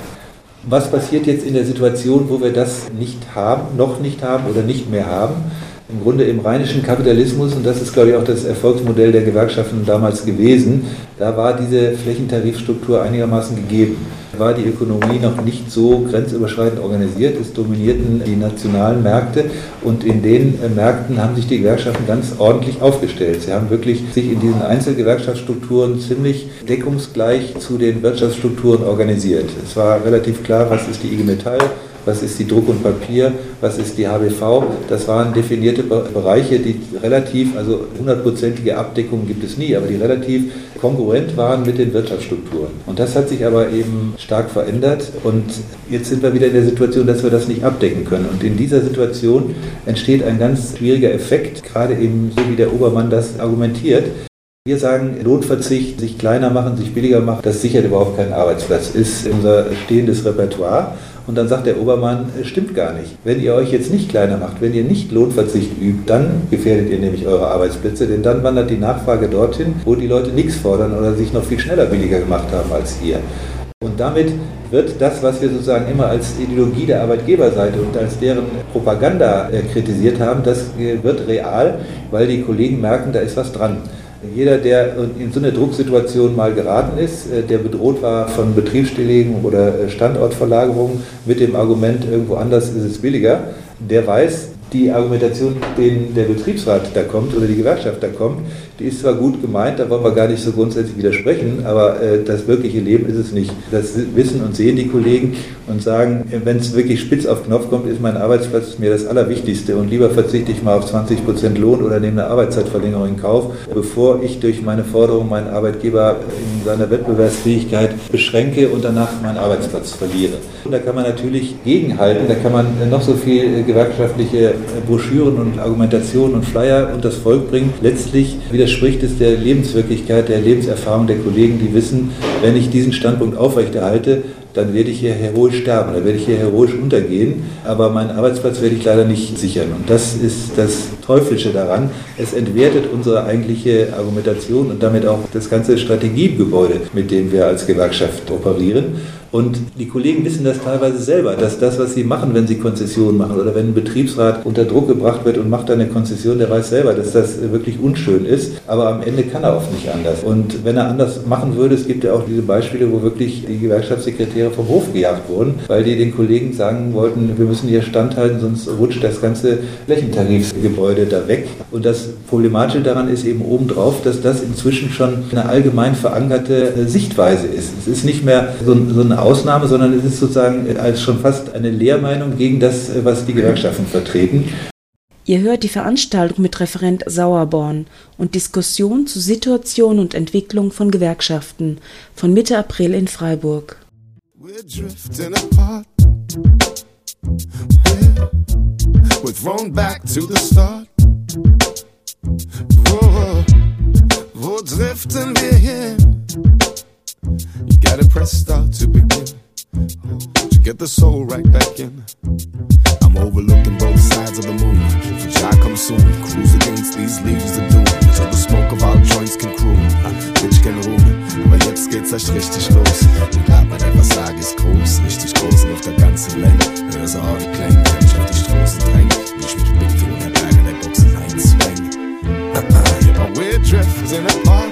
Was passiert jetzt in der Situation, wo wir das nicht haben, noch nicht haben oder nicht mehr haben? Im Grunde im rheinischen Kapitalismus, und das ist, glaube ich, auch das Erfolgsmodell der Gewerkschaften damals gewesen, da war diese Flächentarifstruktur einigermaßen gegeben war die Ökonomie noch nicht so grenzüberschreitend organisiert. Es dominierten die nationalen Märkte und in den äh, Märkten haben sich die Gewerkschaften ganz ordentlich aufgestellt. Sie haben wirklich sich in diesen Einzelgewerkschaftsstrukturen ziemlich deckungsgleich zu den Wirtschaftsstrukturen organisiert. Es war relativ klar, was ist die IG Metall, was ist die Druck und Papier, was ist die HBV. Das waren definierte Bereiche, die relativ, also hundertprozentige Abdeckungen gibt es nie, aber die relativ konkurrent waren mit den Wirtschaftsstrukturen. Und das hat sich aber eben stark verändert und jetzt sind wir wieder in der Situation, dass wir das nicht abdecken können. Und in dieser Situation entsteht ein ganz schwieriger Effekt, gerade eben so wie der Obermann das argumentiert. Wir sagen, Lohnverzicht, sich kleiner machen, sich billiger machen, das sichert überhaupt keinen Arbeitsplatz, ist unser stehendes Repertoire. Und dann sagt der Obermann, stimmt gar nicht. Wenn ihr euch jetzt nicht kleiner macht, wenn ihr nicht Lohnverzicht übt, dann gefährdet ihr nämlich eure Arbeitsplätze, denn dann wandert die Nachfrage dorthin, wo die Leute nichts fordern oder sich noch viel schneller billiger gemacht haben als ihr. Und damit wird das, was wir sozusagen immer als Ideologie der Arbeitgeberseite und als deren Propaganda äh, kritisiert haben, das äh, wird real, weil die Kollegen merken, da ist was dran. Jeder, der in so eine Drucksituation mal geraten ist, äh, der bedroht war von Betriebsstilllegungen oder äh, Standortverlagerungen mit dem Argument, irgendwo anders ist es billiger, der weiß, die Argumentation, den der Betriebsrat da kommt oder die Gewerkschaft da kommt, die ist zwar gut gemeint, da wollen wir gar nicht so grundsätzlich widersprechen, aber äh, das wirkliche Leben ist es nicht. Das wissen und sehen die Kollegen und sagen, wenn es wirklich spitz auf Knopf kommt, ist mein Arbeitsplatz mir das Allerwichtigste und lieber verzichte ich mal auf 20 Prozent Lohn oder nehme eine Arbeitszeitverlängerung in Kauf, bevor ich durch meine Forderung meinen Arbeitgeber in seiner Wettbewerbsfähigkeit beschränke und danach meinen Arbeitsplatz verliere. Und da kann man natürlich gegenhalten, da kann man noch so viel gewerkschaftliche Broschüren und Argumentationen und Flyer und das Volk bringen. Letztlich wieder widerspricht es der Lebenswirklichkeit, der Lebenserfahrung der Kollegen, die wissen, wenn ich diesen Standpunkt aufrechterhalte, dann werde ich hier heroisch sterben, dann werde ich hier heroisch untergehen, aber meinen Arbeitsplatz werde ich leider nicht sichern. Und das ist das Teuflische daran. Es entwertet unsere eigentliche Argumentation und damit auch das ganze Strategiegebäude, mit dem wir als Gewerkschaft operieren. Und die Kollegen wissen das teilweise selber, dass das, was sie machen, wenn sie Konzessionen machen oder wenn ein Betriebsrat unter Druck gebracht wird und macht eine Konzession, der weiß selber, dass das wirklich unschön ist. Aber am Ende kann er oft nicht anders. Und wenn er anders machen würde, es gibt ja auch diese Beispiele, wo wirklich die Gewerkschaftssekretäre vom Hof gejagt wurden, weil die den Kollegen sagen wollten, wir müssen hier standhalten, sonst rutscht das ganze Flächentarifsgebäude da weg. Und das Problematische daran ist eben obendrauf, dass das inzwischen schon eine allgemein verankerte Sichtweise ist. Es ist nicht mehr so, so eine Ausnahme, sondern es ist sozusagen als schon fast eine Lehrmeinung gegen das, was die Gewerkschaften vertreten. Ihr hört die Veranstaltung mit Referent Sauerborn und Diskussion zu Situation und Entwicklung von Gewerkschaften von Mitte April in Freiburg. We're wo driften wir hin? You gotta press start to begin. Get the soul right back in. I'm overlooking both sides of the moon. For Jah come soon, cruise against these leaves of doom. So the smoke of our joints can croon. Bitch can ruhen, aber jetzt geht's erst richtig los. Und bei der Versage ist groß, richtig groß und auf der ganzen Länge. Hör so auch die kann ich auf die Straßen drängen. Wie ich mit Big Finger der Berge der Boxen einzwänge. yeah, but we're drifting apart.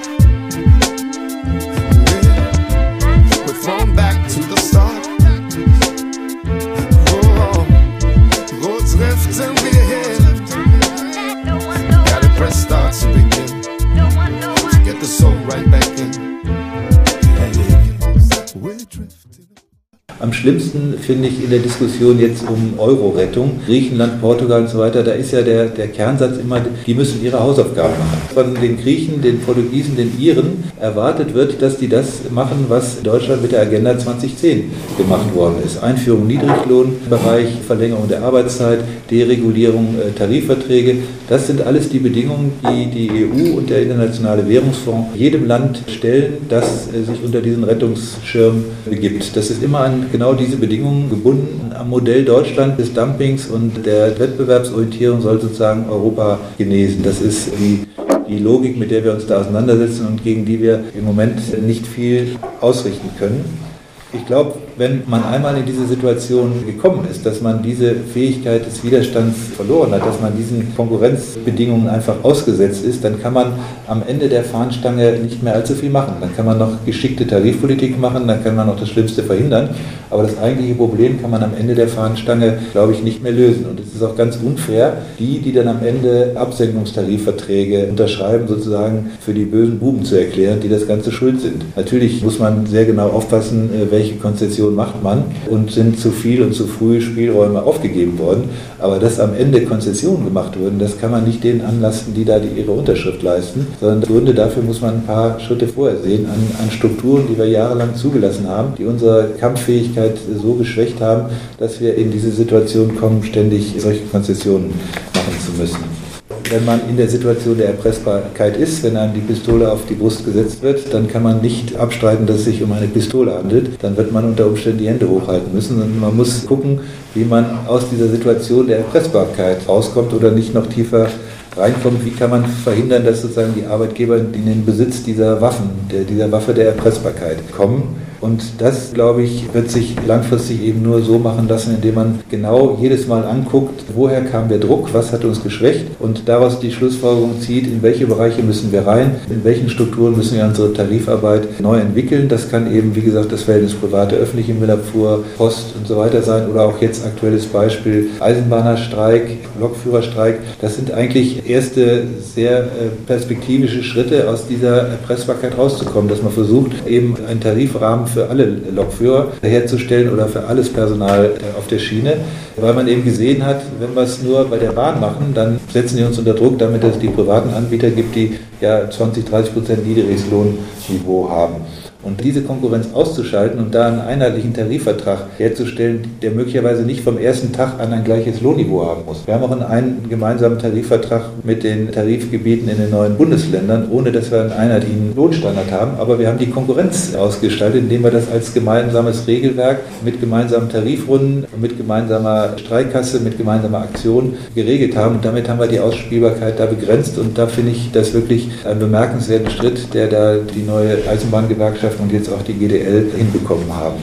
Schlimmsten finde ich in der Diskussion jetzt um Euro-Rettung, Griechenland, Portugal und so weiter, da ist ja der, der Kernsatz immer, die müssen ihre Hausaufgaben machen. Von den Griechen, den Portugiesen, den Iren erwartet wird, dass die das machen, was in Deutschland mit der Agenda 2010 gemacht worden ist. Einführung Niedriglohnbereich, Verlängerung der Arbeitszeit, Deregulierung äh, Tarifverträge. Das sind alles die Bedingungen, die die EU und der Internationale Währungsfonds jedem Land stellen, das äh, sich unter diesen Rettungsschirm begibt. Das ist immer an genau diese Bedingungen gebunden am Modell Deutschland des Dumpings und der Wettbewerbsorientierung soll sozusagen Europa genesen. Das ist die, die Logik, mit der wir uns da auseinandersetzen und gegen die wir im Moment nicht viel ausrichten können. Ich glaube, wenn man einmal in diese Situation gekommen ist, dass man diese Fähigkeit des Widerstands verloren hat, dass man diesen Konkurrenzbedingungen einfach ausgesetzt ist, dann kann man am Ende der Fahnenstange nicht mehr allzu viel machen. Dann kann man noch geschickte Tarifpolitik machen, dann kann man noch das Schlimmste verhindern. Aber das eigentliche Problem kann man am Ende der Fahnenstange, glaube ich, nicht mehr lösen. Und es ist auch ganz unfair, die, die dann am Ende Absenkungstarifverträge unterschreiben, sozusagen für die bösen Buben zu erklären, die das Ganze schuld sind. Natürlich muss man sehr genau aufpassen, äh, welche Konzession macht man und sind zu viel und zu früh Spielräume aufgegeben worden. Aber dass am Ende Konzessionen gemacht wurden, das kann man nicht denen anlasten, die da die ihre Unterschrift leisten, sondern Gründe dafür muss man ein paar Schritte vorher sehen an, an Strukturen, die wir jahrelang zugelassen haben, die unsere Kampffähigkeit so geschwächt haben, dass wir in diese Situation kommen, ständig solche Konzessionen machen zu müssen. Wenn man in der Situation der Erpressbarkeit ist, wenn einem die Pistole auf die Brust gesetzt wird, dann kann man nicht abstreiten, dass es sich um eine Pistole handelt. Dann wird man unter Umständen die Hände hochhalten müssen und man muss gucken, wie man aus dieser Situation der Erpressbarkeit rauskommt oder nicht noch tiefer reinkommt, wie kann man verhindern, dass sozusagen die Arbeitgeber in den Besitz dieser Waffen, dieser Waffe der Erpressbarkeit kommen. Und das, glaube ich, wird sich langfristig eben nur so machen lassen, indem man genau jedes Mal anguckt, woher kam der Druck, was hat uns geschwächt und daraus die Schlussfolgerung zieht, in welche Bereiche müssen wir rein, in welchen Strukturen müssen wir unsere Tarifarbeit neu entwickeln. Das kann eben, wie gesagt, das Verhältnis private, öffentliche Müllabfuhr, Post und so weiter sein oder auch jetzt aktuelles Beispiel Eisenbahnerstreik, Lokführerstreik. Das sind eigentlich erste sehr äh, perspektivische Schritte aus dieser Erpressbarkeit rauszukommen, dass man versucht, eben einen Tarifrahmen für alle Lokführer herzustellen oder für alles Personal äh, auf der Schiene, weil man eben gesehen hat, wenn wir es nur bei der Bahn machen, dann setzen die uns unter Druck, damit es die privaten Anbieter gibt, die ja 20, 30 Prozent Niedriglohnniveau haben. Und diese Konkurrenz auszuschalten und da einen einheitlichen Tarifvertrag herzustellen, der möglicherweise nicht vom ersten Tag an ein gleiches Lohnniveau haben muss. Wir haben auch einen gemeinsamen Tarifvertrag mit den Tarifgebieten in den neuen Bundesländern, ohne dass wir einen einheitlichen Lohnstandard haben. Aber wir haben die Konkurrenz ausgestaltet, indem wir das als gemeinsames Regelwerk mit gemeinsamen Tarifrunden, mit gemeinsamer Streikkasse, mit gemeinsamer Aktion geregelt haben. Und damit haben wir die Ausspielbarkeit da begrenzt. Und da finde ich das wirklich ein bemerkenswerten Schritt, der da die neue Eisenbahngewerkschaft und jetzt auch die GDL hinbekommen haben.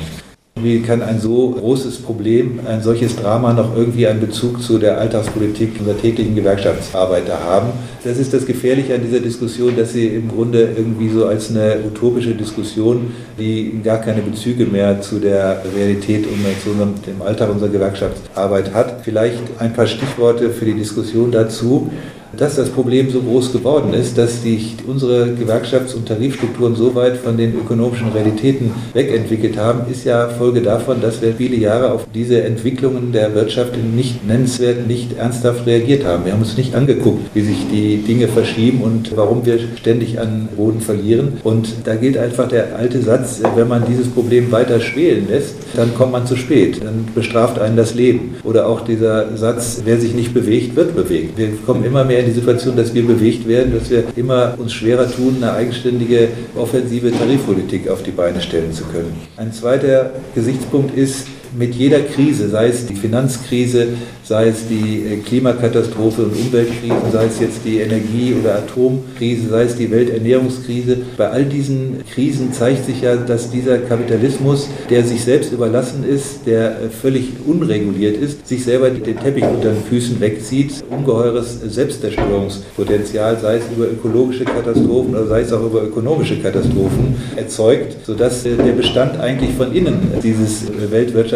Wie kann ein so großes Problem, ein solches Drama noch irgendwie einen Bezug zu der Alltagspolitik unserer täglichen Gewerkschaftsarbeiter haben? Das ist das Gefährliche an dieser Diskussion, dass sie im Grunde irgendwie so als eine utopische Diskussion, die gar keine Bezüge mehr zu der Realität und zu unserem, dem Alltag unserer Gewerkschaftsarbeit hat. Vielleicht ein paar Stichworte für die Diskussion dazu dass das Problem so groß geworden ist, dass sich unsere Gewerkschafts- und Tarifstrukturen so weit von den ökonomischen Realitäten wegentwickelt haben, ist ja Folge davon, dass wir viele Jahre auf diese Entwicklungen der Wirtschaft nicht nennenswert, nicht ernsthaft reagiert haben. Wir haben uns nicht angeguckt, wie sich die Dinge verschieben und warum wir ständig an Boden verlieren. Und da gilt einfach der alte Satz, wenn man dieses Problem weiter schwelen lässt, dann kommt man zu spät, dann bestraft einen das Leben. Oder auch dieser Satz, wer sich nicht bewegt, wird bewegt. Wir kommen immer mehr die Situation, dass wir bewegt werden, dass wir immer uns schwerer tun, eine eigenständige offensive Tarifpolitik auf die Beine stellen zu können. Ein zweiter Gesichtspunkt ist, mit jeder Krise, sei es die Finanzkrise, sei es die äh, Klimakatastrophe und Umweltkrise, sei es jetzt die Energie- oder Atomkrise, sei es die Welternährungskrise. Bei all diesen Krisen zeigt sich ja, dass dieser Kapitalismus, der sich selbst überlassen ist, der äh, völlig unreguliert ist, sich selber den Teppich unter den Füßen wegzieht, ungeheures Selbstzerstörungspotenzial, sei es über ökologische Katastrophen oder sei es auch über ökonomische Katastrophen erzeugt, sodass äh, der Bestand eigentlich von innen dieses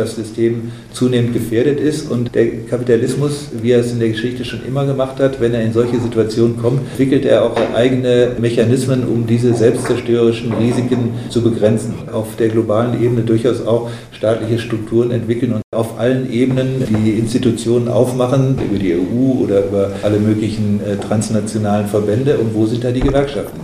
Weltwirtschaftssystem zunehmend gefährdet ist und der Kapitalismus, wie er es in der Geschichte schon immer gemacht hat, wenn er in solche Situationen kommt, entwickelt er auch eigene Mechanismen, um diese selbstzerstörerischen Risiken zu begrenzen. Auf der globalen Ebene durchaus auch staatliche Strukturen entwickeln und auf allen Ebenen die Institutionen aufmachen, über die EU oder über alle möglichen äh, transnationalen Verbände. Und wo sind da die Gewerkschaften?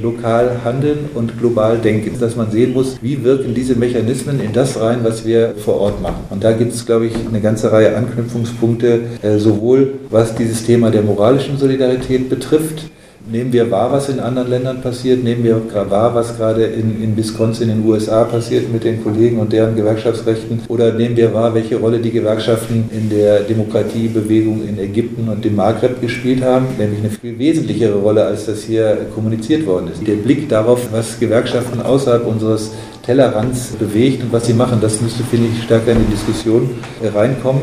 Lokal handeln und global denken. Dass man sehen muss, wie wirken diese Mechanismen in das rein, was wir vor Ort machen. Und da gibt es, glaube ich, eine ganze Reihe Anknüpfungspunkte, äh, sowohl was dieses Thema der moralischen Solidarität betrifft, nehmen wir wahr, was in anderen Ländern passiert, nehmen wir wahr, was gerade in, in Wisconsin in den USA passiert mit den Kollegen und deren Gewerkschaftsrechten, oder nehmen wir wahr, welche Rolle die Gewerkschaften in der Demokratiebewegung in Ägypten und dem Maghreb gespielt haben, nämlich eine viel wesentlichere Rolle, als das hier kommuniziert worden ist. Der Blick darauf, was Gewerkschaften außerhalb unseres Tellerrands bewegt und was sie machen. Das müsste, finde ich, stärker in die Diskussion reinkommen.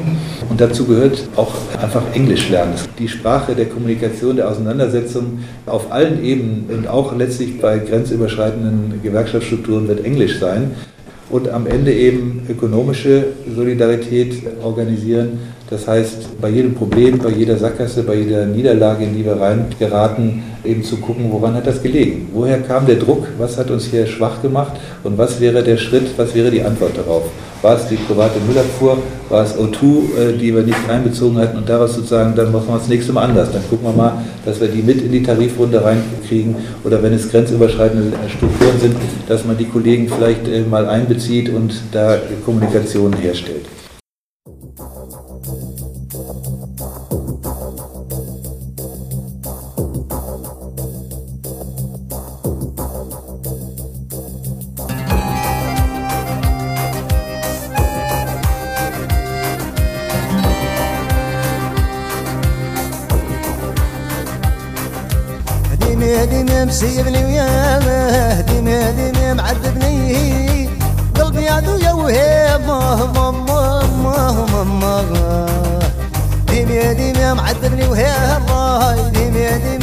Und dazu gehört auch einfach Englisch lernen. Die Sprache der Kommunikation, der Auseinandersetzung auf allen Ebenen und auch letztlich bei grenzüberschreitenden Gewerkschaftsstrukturen wird Englisch sein. Und am Ende eben ökonomische Solidarität organisieren. Das heißt, bei jedem Problem, bei jeder Sackgasse, bei jeder Niederlage, in die wir reingeraten, eben zu gucken, woran hat das gelegen? Woher kam der Druck? Was hat uns hier schwach gemacht? Und was wäre der Schritt, was wäre die Antwort darauf? War es die private Müllabfuhr? War es O2, äh, die wir nicht einbezogen hatten? Und daraus sozusagen, dann machen wir das nächste Mal anders. Dann gucken wir mal, dass wir die mit in die Tarifrunde reinkriegen. Oder wenn es grenzüberschreitende Strukturen sind, dass man die Kollegen vielleicht äh, mal einbezieht und da Kommunikation herstellt. مسيبني ويا وياه دميم دميم معذبني. قلبي عدو يا وهيب مهم مهم مهم دميم دميم عذبني وهيب دميم دميم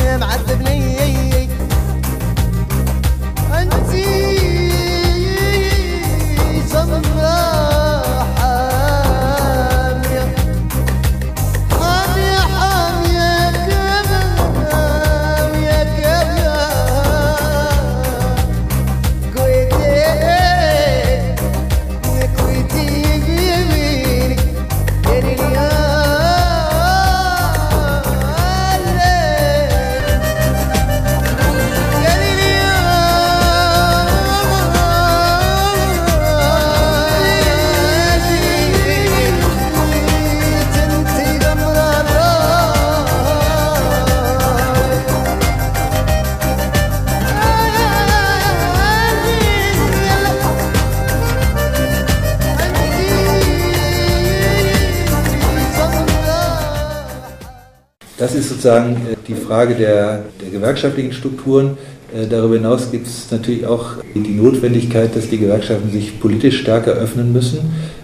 sozusagen äh, die Frage der, der gewerkschaftlichen Strukturen. Äh, darüber hinaus gibt es natürlich auch die Notwendigkeit, dass die Gewerkschaften sich politisch stärker öffnen müssen.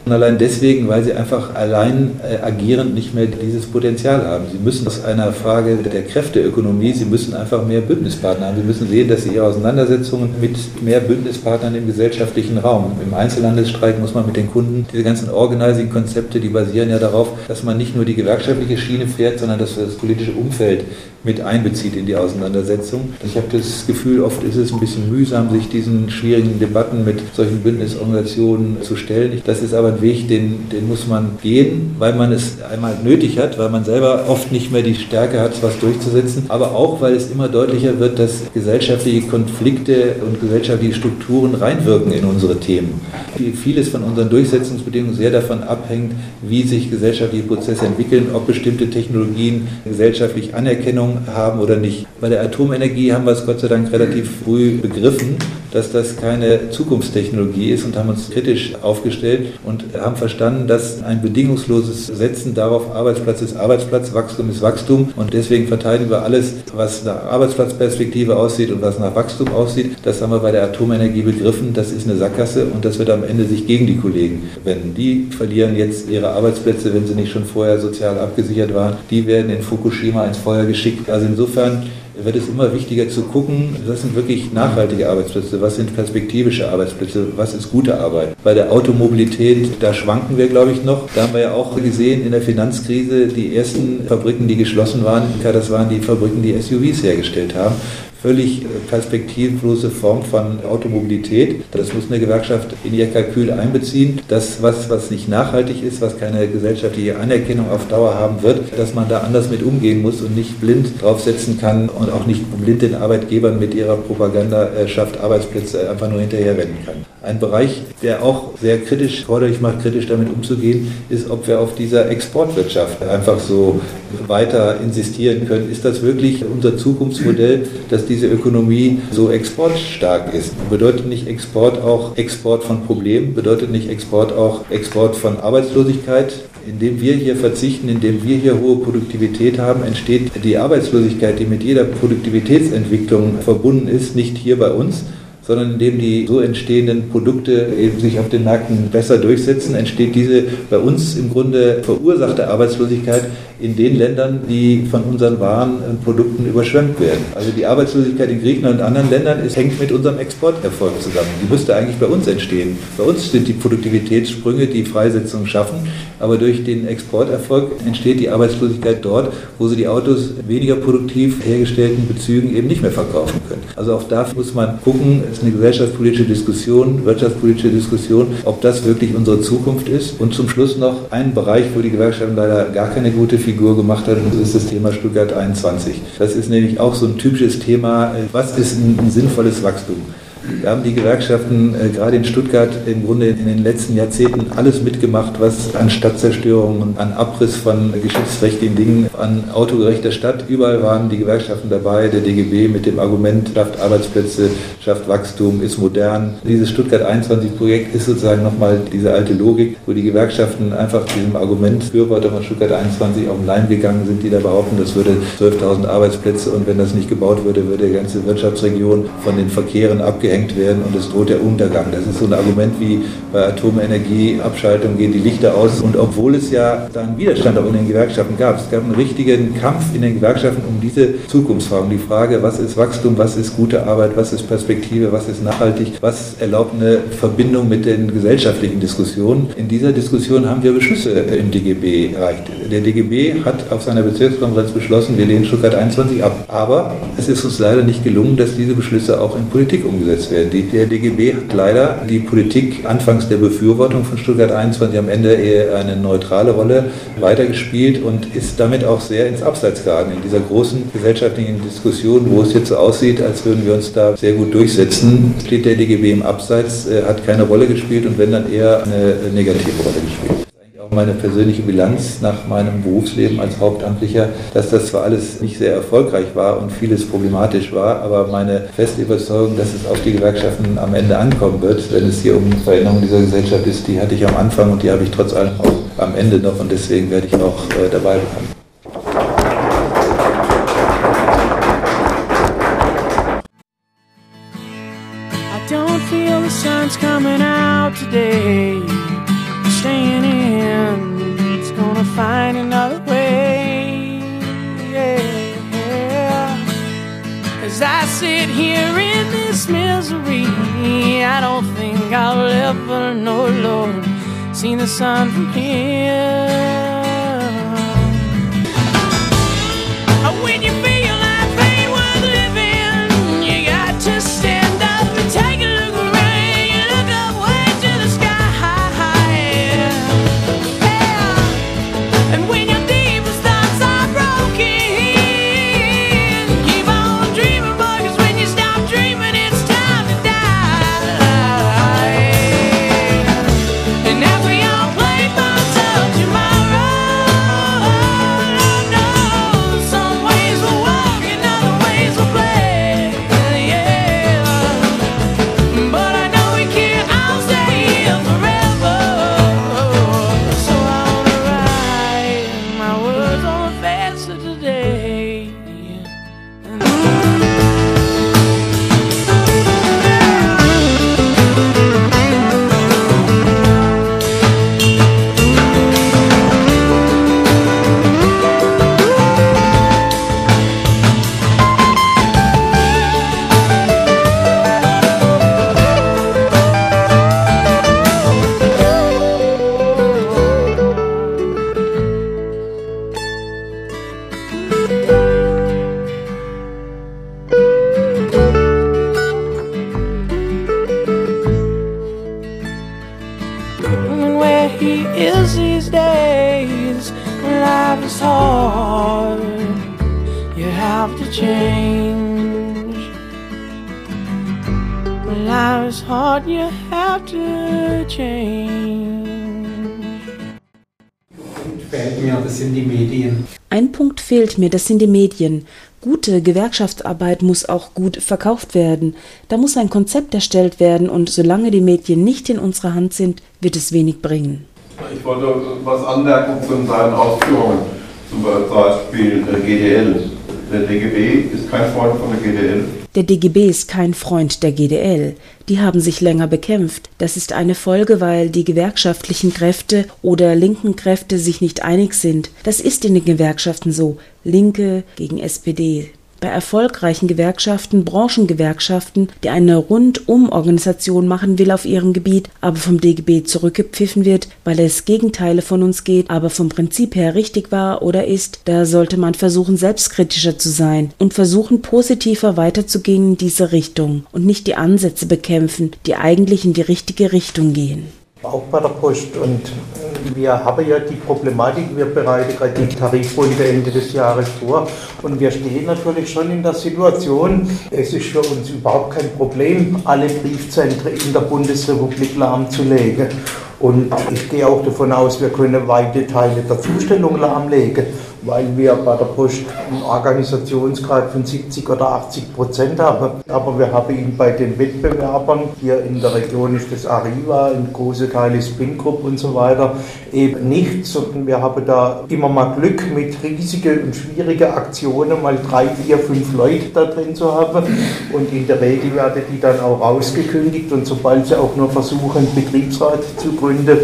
Und allein deswegen, weil sie einfach allein äh, agierend nicht mehr dieses Potenzial haben. Sie müssen aus einer Frage der Kräfteökonomie, sie müssen einfach mehr Bündnispartner haben. Sie müssen sehen, dass sie ihre Auseinandersetzungen mit mehr Bündnispartnern im gesellschaftlichen Raum, im Einzelhandelsstreik muss man mit den Kunden, diese ganzen Organizing-Konzepte, die basieren ja darauf, dass man nicht nur die gewerkschaftliche Schiene fährt, sondern dass das politische Umfeld mit einbezieht in die Auseinandersetzung. Ich habe das Gefühl, oft ist es ein bisschen mühsam, sich diesen schwierigen Debatten mit solchen Bündnisorganisationen zu stellen. Das ist aber Weg, den, den muss man gehen, weil man es einmal nötig hat, weil man selber oft nicht mehr die Stärke hat, was durchzusetzen, aber auch, weil es immer deutlicher wird, dass gesellschaftliche Konflikte und gesellschaftliche Strukturen reinwirken in unsere Themen. Vieles von unseren Durchsetzungsbedingungen sehr davon abhängt, wie sich gesellschaftliche Prozesse entwickeln, ob bestimmte Technologien gesellschaftlich Anerkennung haben oder nicht. Bei der Atomenergie haben wir es Gott sei Dank relativ früh begriffen, dass das keine Zukunftstechnologie ist und haben uns kritisch aufgestellt und haben verstanden, dass ein bedingungsloses Setzen darauf, Arbeitsplatz ist Arbeitsplatz, Wachstum ist Wachstum und deswegen verteidigen wir alles, was nach Arbeitsplatzperspektive aussieht und was nach Wachstum aussieht. Das haben wir bei der Atomenergie begriffen, das ist eine Sackgasse und das wird am Ende sich gegen die Kollegen wenden. Die verlieren jetzt ihre Arbeitsplätze, wenn sie nicht schon vorher sozial abgesichert waren. Die werden in Fukushima ins Feuer geschickt. Also insofern wird es immer wichtiger zu gucken, was sind wirklich nachhaltige Arbeitsplätze, was sind perspektivische Arbeitsplätze, was ist gute Arbeit. Bei der Automobilität, da schwanken wir, glaube ich, noch. Da haben wir ja auch gesehen in der Finanzkrise, die ersten Fabriken, die geschlossen waren, das waren die Fabriken, die SUVs hergestellt haben völlig perspektivlose Form von Automobilität. Das muss eine Gewerkschaft in ihr Kalkül einbeziehen. Das, was, was nicht nachhaltig ist, was keine gesellschaftliche Anerkennung auf Dauer haben wird, dass man da anders mit umgehen muss und nicht blind draufsetzen kann und auch nicht blind den Arbeitgebern mit ihrer Propaganda äh, schafft, Arbeitsplätze einfach nur hinterherrennen kann. Ein Bereich, der auch sehr kritisch, forderlich macht, kritisch damit umzugehen, ist, ob wir auf dieser Exportwirtschaft einfach so weiter insistieren können. Ist das wirklich unser Zukunftsmodell, dass diese Ökonomie so exportstark ist? Bedeutet nicht Export auch Export von Problemen? Bedeutet nicht Export auch Export von Arbeitslosigkeit? Indem wir hier verzichten, indem wir hier hohe Produktivität haben, entsteht die Arbeitslosigkeit, die mit jeder Produktivitätsentwicklung verbunden ist, nicht hier bei uns, sondern indem die so entstehenden Produkte eben sich auf den Märkten besser durchsetzen, entsteht diese bei uns im Grunde verursachte Arbeitslosigkeit in den Ländern, die von unseren Waren und Produkten überschwemmt werden. Also die Arbeitslosigkeit in Griechenland und anderen Ländern ist, hängt mit unserem Exporterfolg zusammen. Die müsste eigentlich bei uns entstehen. Bei uns sind die Produktivitätssprünge, die Freisetzung schaffen, aber durch den Exporterfolg entsteht die Arbeitslosigkeit dort, wo sie die Autos weniger produktiv hergestellten Bezügen eben nicht mehr verkaufen können. Also auch da muss man gucken, es ist eine gesellschaftspolitische Diskussion, wirtschaftspolitische Diskussion, ob das wirklich unsere Zukunft ist. Und zum Schluss noch ein Bereich, wo die Gewerkschaften leider gar keine gute Figur gemacht hat, das ist das Thema Stuttgart 21. Das ist nämlich auch so ein typisches Thema, was ist ein, ein sinnvolles Wachstum? Da haben die Gewerkschaften äh, gerade in Stuttgart im Grunde in den letzten Jahrzehnten alles mitgemacht, was an Stadtzerstörung an Abriss von geschichtsrechtlichen Dingen, an autogerechter Stadt, überall waren die Gewerkschaften dabei, der DGB mit dem Argument, schafft Arbeitsplätze, schafft Wachstum, ist modern. Dieses Stuttgart 21 Projekt ist sozusagen nochmal diese alte Logik, wo die Gewerkschaften einfach diesem Argument Befürworter von Stuttgart 21 auf den Leim gegangen sind, die da behaupten, das würde 12.000 Arbeitsplätze und wenn das nicht gebaut würde, würde die ganze Wirtschaftsregion von den Verkehren abgehängt gesprengt werden und es droht der Untergang. Das ist so ein Argument wie bei Atomenergie, Abschaltung gehen die Lichter aus. Und obwohl es ja da einen Widerstand auch in den Gewerkschaften gab, es gab einen richtigen Kampf in den Gewerkschaften um diese Zukunftsfragen. Die Frage, was ist Wachstum, was ist gute Arbeit, was ist Perspektive, was ist nachhaltig, was erlaubt eine Verbindung mit den gesellschaftlichen Diskussionen. In dieser Diskussion haben wir Beschlüsse im DGB erreicht. Der DGB hat auf seiner Bezirkskonferenz beschlossen, wir lehnen Stuttgart 21 ab. Aber es ist uns leider nicht gelungen, dass diese Beschlüsse auch in Politik umgesetzt umgesetzt werden. der DGB hat leider die Politik anfangs der Befürwortung von Stuttgart 21 am Ende eher eine neutrale Rolle weitergespielt und ist damit auch sehr ins Abseits geraten in dieser großen gesellschaftlichen Diskussion, wo es jetzt so aussieht, als würden wir uns da sehr gut durchsetzen. Steht der DGB im Abseits, äh, hat keine Rolle gespielt und wenn dann eher eine negative Rolle gespielt meine persönliche Bilanz nach meinem Berufsleben als Hauptamtlicher, dass das zwar alles nicht sehr erfolgreich war und vieles problematisch war, aber meine feste Überzeugung, dass es auf die Gewerkschaften am Ende ankommen wird, wenn es hier um Veränderung dieser Gesellschaft ist, die hatte ich am Anfang und die habe ich trotz allem auch am Ende noch und deswegen werde ich auch äh, dabei bleiben. Coming out today. Staying in, it's gonna find another way. Yeah. As I sit here in this misery, I don't think I'll ever know, Lord, see the sun from here. When you Mir, das sind die Medien. Gute Gewerkschaftsarbeit muss auch gut verkauft werden. Da muss ein Konzept erstellt werden und solange die Medien nicht in unserer Hand sind, wird es wenig bringen. Ich wollte was anmerken zu seinen Ausführungen, zum Beispiel äh, GDL. Der DGB ist kein Freund von der GDL. Der DGB ist kein Freund der GDL. Die haben sich länger bekämpft. Das ist eine Folge, weil die gewerkschaftlichen Kräfte oder linken Kräfte sich nicht einig sind. Das ist in den Gewerkschaften so. Linke gegen SPD. Bei erfolgreichen Gewerkschaften, Branchengewerkschaften, die eine Rundum-Organisation machen will auf ihrem Gebiet, aber vom DGB zurückgepfiffen wird, weil es Gegenteile von uns geht, aber vom Prinzip her richtig war oder ist, da sollte man versuchen, selbstkritischer zu sein und versuchen, positiver weiterzugehen in diese Richtung und nicht die Ansätze bekämpfen, die eigentlich in die richtige Richtung gehen. Auch bei der Post. Und äh, wir haben ja die Problematik, wir bereiten gerade die Tarifrunde Ende des Jahres vor. Und wir stehen natürlich schon in der Situation, es ist für uns überhaupt kein Problem, alle Briefzentren in der Bundesrepublik lahmzulegen. Und ich gehe auch davon aus, wir können weite Teile der Zustellung lahmlegen, weil wir bei der Post einen Organisationsgrad von 70 oder 80 Prozent haben. Aber wir haben ihn bei den Wettbewerbern, hier in der Region ist das Arriva, in große Teile Spin Group und so weiter, eben nicht, sondern wir haben da immer mal Glück mit riesigen und schwierigen Aktionen, mal drei, vier, fünf Leute da drin zu haben. Und in der Regel werden die dann auch rausgekündigt und sobald sie auch nur versuchen, Betriebsrat zu gründen,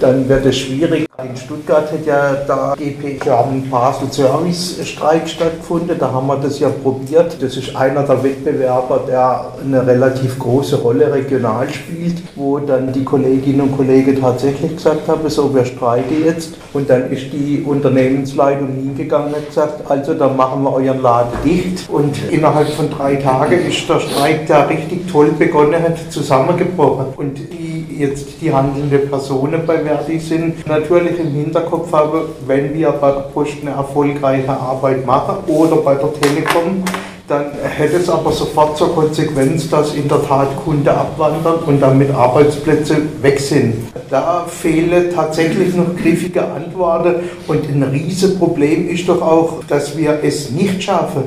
dann wird es schwierig. In Stuttgart hat ja da GP, wir haben einen Parcel Service Streik stattgefunden, da haben wir das ja probiert. Das ist einer der Wettbewerber, der eine relativ große Rolle regional spielt, wo dann die Kolleginnen und Kollegen tatsächlich gesagt haben, so wir streiken jetzt. Und dann ist die Unternehmensleitung hingegangen und gesagt, also dann machen wir euren Laden dicht. Und innerhalb von drei Tagen ist der Streik, der richtig toll begonnen hat, zusammengebrochen. Und die jetzt die handelnden Personen bei Verdi sind, natürlich im Hinterkopf haben, wenn wir bei der Post eine erfolgreiche Arbeit machen oder bei der Telekom, dann hätte es aber sofort zur Konsequenz, dass in der Tat Kunden abwandern und damit Arbeitsplätze weg sind. Da fehlen tatsächlich noch griffige Antworten und ein Riesenproblem ist doch auch, dass wir es nicht schaffen,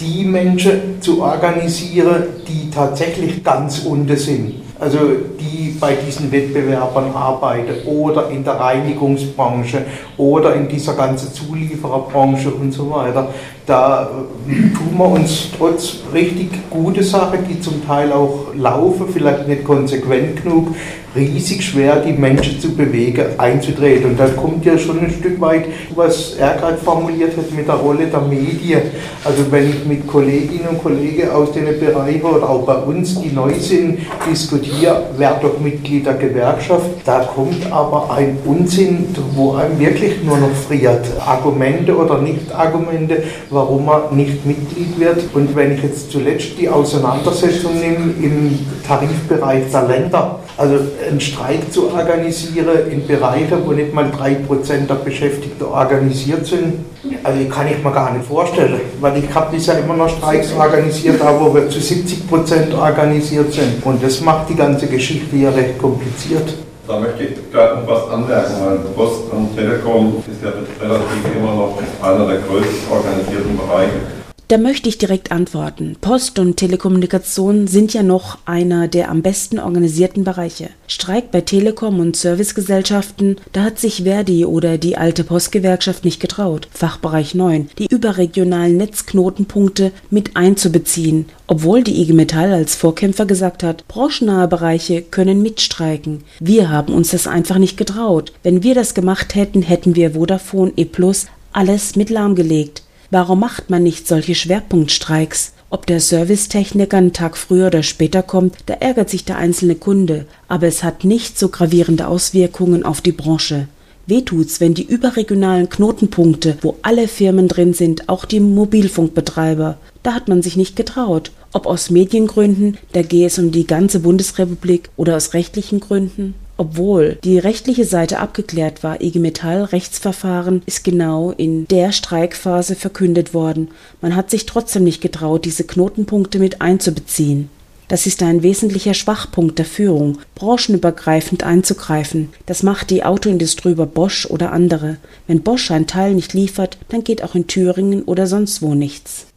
die Menschen zu organisieren, die tatsächlich ganz unten sind. Also die bei diesen Wettbewerbern arbeiten oder in der Reinigungsbranche oder in dieser ganzen Zuliefererbranche und so weiter. Da äh, tun wir uns trotz richtig gute Sachen, die zum Teil auch laufen, vielleicht nicht konsequent genug, riesig schwer, die Menschen zu bewegen, einzutreten. Und da kommt ja schon ein Stück weit, was er gerade formuliert hat mit der Rolle der Medien. Also wenn ich mit Kolleginnen und Kollegen aus den Bereichen oder auch bei uns, die neu sind, diskutiere, wer doch Mitglied der Gewerkschaft, da kommt aber ein Unsinn, wo einem wirklich nur noch friert. Argumente oder Nicht-Argumente, warum man nicht Mitglied wird. Und wenn ich jetzt zuletzt die Auseinandersetzung nehme im Tarifbereich der Länder, also einen Streik zu organisieren in Bereichen, wo nicht mal 3% der Beschäftigten organisiert sind, also kann ich mir gar nicht vorstellen, weil ich habe bisher immer noch Streiks organisiert, wo wir zu 70% organisiert sind. Und das macht die ganze Geschichte ja recht kompliziert. Da möchte ich gerade noch was anmerken, weil Post und Telekom ist ja relativ immer noch einer der größten organisierten Bereiche. Da möchte ich direkt antworten. Post und Telekommunikation sind ja noch einer der am besten organisierten Bereiche. Streik bei Telekom und Servicegesellschaften, da hat sich Verdi oder die alte Postgewerkschaft nicht getraut. Fachbereich 9, die überregionalen Netzknotenpunkte mit einzubeziehen, obwohl die IG Metall als Vorkämpfer gesagt hat, branchennahe Bereiche können mitstreiken. Wir haben uns das einfach nicht getraut. Wenn wir das gemacht hätten, hätten wir Vodafone E Plus alles mit lahmgelegt. Warum macht man nicht solche Schwerpunktstreiks? Ob der Servicetechniker einen Tag früher oder später kommt, da ärgert sich der einzelne Kunde, aber es hat nicht so gravierende Auswirkungen auf die Branche. Weh tut's, wenn die überregionalen Knotenpunkte, wo alle Firmen drin sind, auch die Mobilfunkbetreiber, da hat man sich nicht getraut. Ob aus Mediengründen, da gehe es um die ganze Bundesrepublik, oder aus rechtlichen Gründen. Obwohl die rechtliche Seite abgeklärt war, IG Metall Rechtsverfahren ist genau in der Streikphase verkündet worden. Man hat sich trotzdem nicht getraut, diese Knotenpunkte mit einzubeziehen. Das ist ein wesentlicher Schwachpunkt der Führung, branchenübergreifend einzugreifen. Das macht die Autoindustrie über Bosch oder andere. Wenn Bosch ein Teil nicht liefert, dann geht auch in Thüringen oder sonst wo nichts.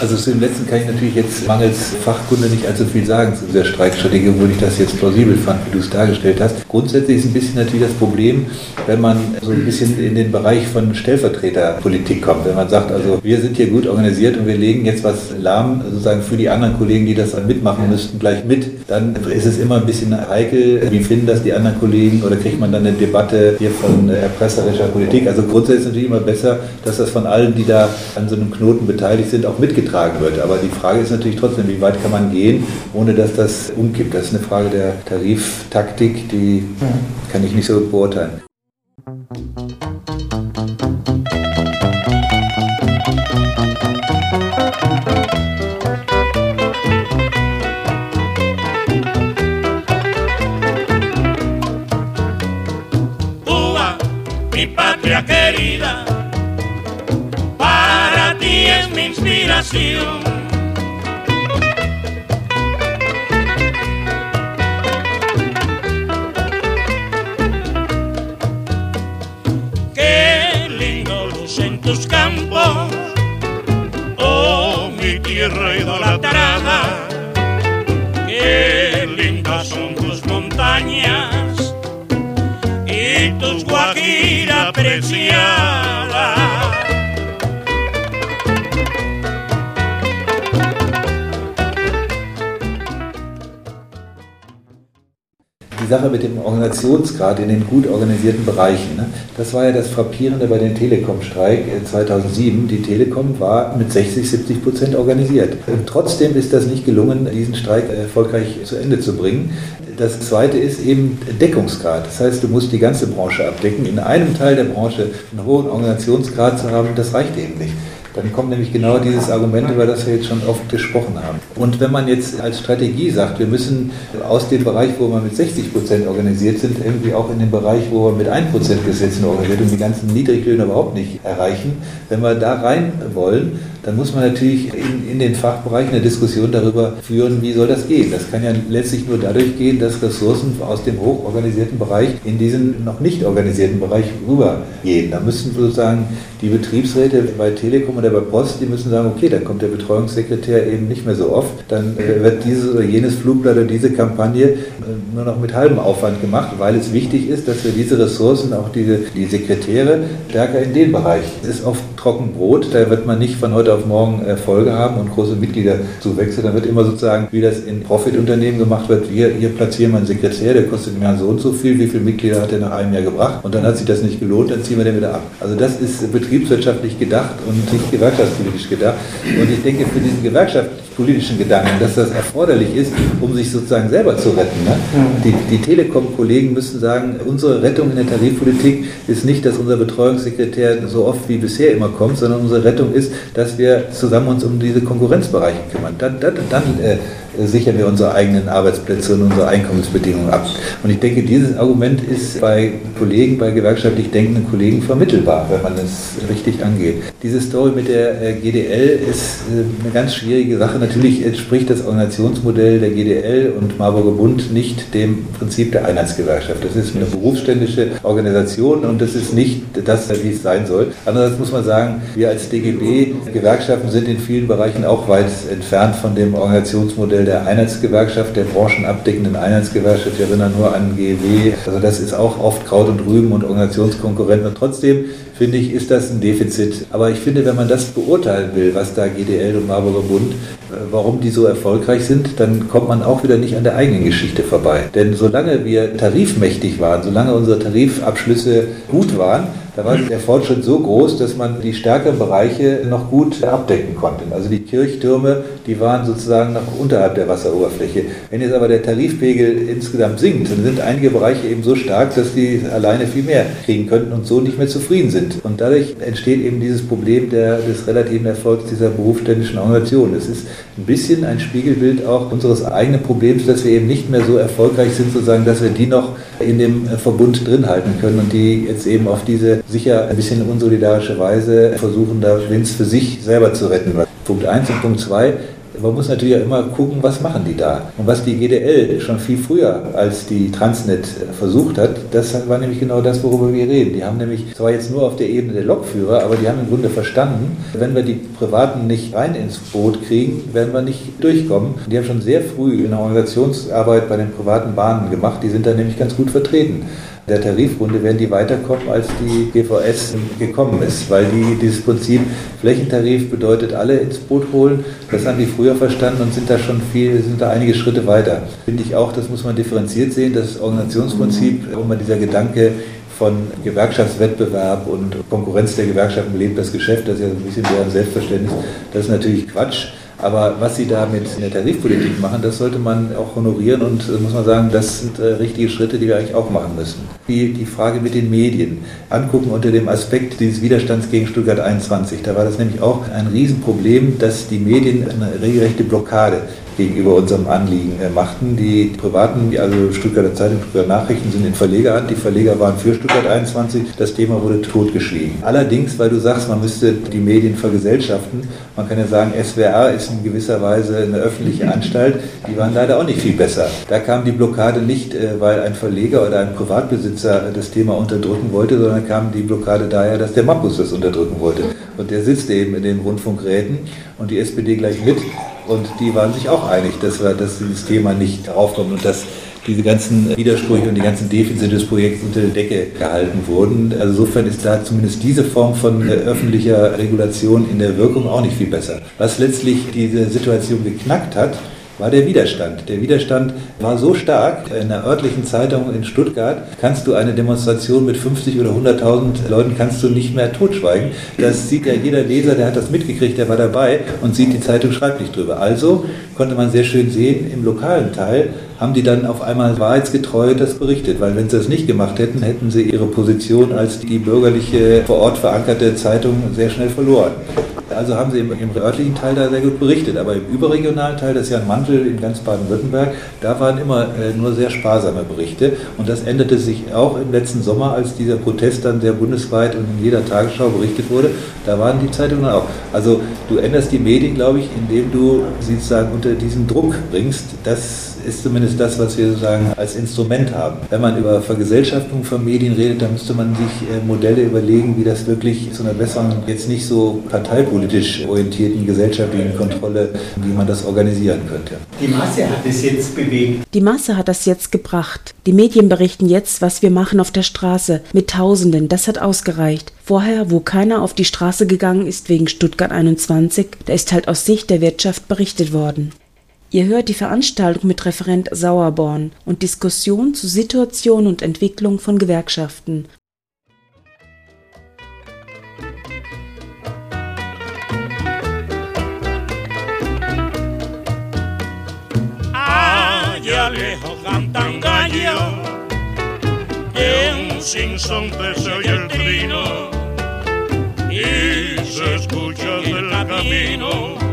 Also zu dem letzten kann ich natürlich jetzt mangels Fachkunde nicht allzu viel sagen zu dieser Streikstrategie, obwohl ich das jetzt plausibel fand, wie du es dargestellt hast. Grundsätzlich ist ein bisschen natürlich das Problem, wenn man so ein bisschen in den Bereich von Stellvertreterpolitik kommt. Wenn man sagt, also wir sind hier gut organisiert und wir legen jetzt was lahm, sozusagen für die anderen Kollegen, die das dann mitmachen müssten, gleich mit, dann ist es immer ein bisschen heikel, wie finden das die anderen Kollegen oder kriegt man dann eine Debatte hier von erpresserischer Politik. Also grundsätzlich ist es natürlich immer besser, dass das von allen, die da an so einem Knoten beteiligt sind, auch mitgetragen getragen wird. Aber die Frage ist natürlich trotzdem, wie weit kann man gehen, ohne dass das umkippt. Das ist eine Frage der Tariftaktik, die kann ich nicht so beurteilen. Querida, inspiración. Qué lindo lucen tus campos, oh mi tierra idolatrada. Qué lindas son tus montañas y tus guajira preciada. Die Sache mit dem Organisationsgrad in den gut organisierten Bereichen, ne? das war ja das Frappierende bei dem Telekom-Streik äh, 2007. Die Telekom war mit 60, 70 Prozent organisiert. Und trotzdem ist das nicht gelungen, diesen Streik erfolgreich zu Ende zu bringen. Das zweite ist eben Deckungsgrad. Das heißt, du musst die ganze Branche abdecken. In einem Teil der Branche einen hohen Organisationsgrad zu haben, das reicht eben nicht. Dann kommt nämlich genau dieses Argument, über das wir jetzt schon oft gesprochen haben. Und wenn man jetzt als Strategie sagt, wir müssen aus dem Bereich, wo wir mit 60 Prozent organisiert sind, irgendwie auch in den Bereich, wo wir mit 1 Prozent Gesetzen organisiert und die ganzen Niedriglöhne überhaupt nicht erreichen, wenn wir da rein wollen, dann muss man natürlich in, in den Fachbereichen eine Diskussion darüber führen, wie soll das gehen. Das kann ja letztlich nur dadurch gehen, dass Ressourcen aus dem hochorganisierten Bereich in diesen noch nicht organisierten Bereich rübergehen. Da müssen sozusagen die Betriebsräte bei Telekom oder bei Post, die müssen sagen, okay, dann kommt der Betreuungssekretär eben nicht mehr so oft, dann wird dieses oder jenes Flugblatt oder diese Kampagne äh, nur noch mit halbem Aufwand gemacht, weil es wichtig ist, dass wir diese Ressourcen, auch diese, die Sekretäre, stärker in den Bereich. Es ist oft Trockenbrot, da wird man nicht von heute auf morgen Erfolge haben und große Mitgliederzuwächse, da wird immer sozusagen, wie das in Profitunternehmen gemacht wird, wir hier platzieren wir einen Sekretär, der kostet im Jahr so und so viel, wie viele Mitglieder hat er nach einem Jahr gebracht und dann hat sich das nicht gelohnt, dann ziehen wir den wieder ab. Also das ist betriebswirtschaftlich gedacht und nicht gewerkschaftspolitisch gedacht. Und ich denke, für diesen gewerkschaftspolitischen Gedanken, dass das erforderlich ist, um sich sozusagen selber zu retten. Ne? Die, die Telekom-Kollegen müssen sagen, unsere Rettung in der Tarifpolitik ist nicht, dass unser Betreuungssekretär so oft wie bisher immer kommt, sondern unsere Rettung ist, dass wir zusammen uns um diese Konkurrenzbereiche kümmern. Dann, dann, dann äh, sichern wir unsere eigenen Arbeitsplätze und unsere Einkommensbedingungen ab. Und ich denke, dieses Argument ist bei Kollegen, bei gewerkschaftlich denkenden Kollegen vermittelbar, wenn man es richtig angeht. Diese Story mit der äh, GDL ist äh, eine ganz schwierige Sache. Natürlich entspricht das Organisationsmodell der GDL und Marburger Bund nicht dem Prinzip der Einheitsgewerkschaft. Das ist eine berufsständische Organisation und das ist nicht das, wie es sein soll. Andererseits muss man sagen, wir als DGB, Gewerkschaften sind in vielen Bereichen auch weit entfernt von dem Organisationsmodell Modell der Einheitsgewerkschaft, der branchenabdeckenden Einheitsgewerkschaft. Ich erinnere nur an GEW. Also das ist auch oft Kraut und Rüben und Organisationskonkurrenten. Und trotzdem finde ich, ist das ein Defizit. Aber ich finde, wenn man das beurteilen will, was da GDL und Marburger Bund, äh, warum die so erfolgreich sind, dann kommt man auch wieder nicht an der eigenen Geschichte vorbei. Denn solange wir tarifmächtig waren, solange unsere Tarifabschlüsse gut waren, da war der Fortschritt so groß, dass man die stärkeren Bereiche noch gut abdecken konnte. Also die Kirchtürme, die waren sozusagen noch unterhalb der Wasseroberfläche. Wenn jetzt aber der Tarifpegel insgesamt sinkt, dann sind einige Bereiche eben so stark, dass die alleine viel mehr kriegen könnten und so nicht mehr zufrieden sind. Und dadurch entsteht eben dieses Problem der, des relativen Erfolgs dieser berufsständischen Organisation. Es ist ein bisschen ein Spiegelbild auch unseres eigenen Problems, dass wir eben nicht mehr so erfolgreich sind, sozusagen, dass wir die noch in dem Verbund drin halten können und die jetzt eben auf diese sicher ein bisschen unsolidarische Weise versuchen, da Winz für sich selber zu retten. Punkt 1 und Punkt 2, man muss natürlich auch immer gucken, was machen die da. Und was die GDL schon viel früher als die Transnet versucht hat, das war nämlich genau das, worüber wir reden. Die haben nämlich zwar jetzt nur auf der Ebene der Lokführer, aber die haben im Grunde verstanden, wenn wir die Privaten nicht rein ins Boot kriegen, werden wir nicht durchkommen. Die haben schon sehr früh eine Organisationsarbeit bei den privaten Bahnen gemacht, die sind da nämlich ganz gut vertreten der Tarifrunde werden die weiterkommen, als die GVS gekommen ist, weil die dieses Prinzip Flächentarif bedeutet alle ins Boot holen. Das haben die früher verstanden und sind da schon viel, sind da einige Schritte weiter. Finde ich auch, das muss man differenziert sehen, das Organisationsprinzip, wo man dieser Gedanke von Gewerkschaftswettbewerb und Konkurrenz der Gewerkschaften lebt das Geschäft, das ist ja ein bisschen deren Selbstverständnis, das ist natürlich Quatsch. Aber was Sie da mit der Tarifpolitik machen, das sollte man auch honorieren und äh, muss man sagen, das sind äh, richtige Schritte, die wir eigentlich auch machen müssen. Die, die Frage mit den Medien angucken unter dem Aspekt dieses Widerstands gegen Stuttgart 21. Da war das nämlich auch ein Riesenproblem, dass die Medien eine regelrechte Blockade gegenüber unserem Anliegen äh, machten. Die privaten, also Stuttgarter Zeitung, Stuttgarter Nachrichten sind in Verlegerhand. Die Verleger waren für Stuttgart 21. Das Thema wurde totgeschwiegen. Allerdings, weil du sagst, man müsste die Medien vergesellschaften, man kann ja sagen, SWR ist in gewisser Weise eine öffentliche Anstalt. Die waren leider auch nicht viel besser. Da kam die Blockade nicht, äh, weil ein Verleger oder ein Privatbesitzer das Thema unterdrücken wollte, sondern kam die Blockade daher, dass der Mappus das unterdrücken wollte. Und der sitzt eben in den Rundfunkräten und die SPD gleich mit. Und die waren sich auch einig, dass, wir, dass dieses Thema nicht daraufkommt und dass diese ganzen Widersprüche und die ganzen Defizite des Projekts unter der Decke gehalten wurden. Also insofern ist da zumindest diese Form von äh, öffentlicher Regulation in der Wirkung auch nicht viel besser. Was letztlich diese Situation geknackt hat, war der Widerstand. Der Widerstand war so stark, in der örtlichen Zeitung in Stuttgart kannst du eine Demonstration mit 50 oder 100.000 Leuten kannst du nicht mehr totschweigen. Das sieht ja jeder Leser, der hat das mitgekriegt, der war dabei und sieht, die Zeitung schreibt nicht drüber. Also konnte man sehr schön sehen, im lokalen Teil haben die dann auf einmal wahrheitsgetreu das berichtet, weil wenn sie das nicht gemacht hätten, hätten sie ihre Position als die bürgerliche, vor Ort verankerte Zeitung sehr schnell verloren. Also haben sie im, im örtlichen Teil da sehr gut berichtet, aber im überregionalen Teil, das ist ja ein Mantel in ganz Baden-Württemberg, da waren immer äh, nur sehr sparsame Berichte und das änderte sich auch im letzten Sommer, als dieser Protest dann sehr bundesweit und in jeder Tagesschau berichtet wurde, da waren die Zeitungen auch. Also du änderst die Medien, glaube ich, indem du sie sozusagen unter diesen Druck bringst, dass ist zumindest das, was wir sozusagen als Instrument haben. Wenn man über Vergesellschaftung von Medien redet, dann müsste man sich äh, Modelle überlegen, wie das wirklich zu einer besseren, jetzt nicht so parteipolitisch orientierten gesellschaftlichen Kontrolle, wie man das organisieren könnte. Die Masse hat es jetzt bewegt. Die Masse hat das jetzt gebracht. Die Medien berichten jetzt, was wir machen auf der Straße. Mit Tausenden, das hat ausgereicht. Vorher, wo keiner auf die Straße gegangen ist wegen Stuttgart 21, da ist halt aus Sicht der Wirtschaft berichtet worden. Ihr hört die Veranstaltung mit Referent Sauerborn und Diskussion zu Situation und Entwicklung von Gewerkschaften. Allá lejos cantan gallos, que un se oye el trino y se escucha del camino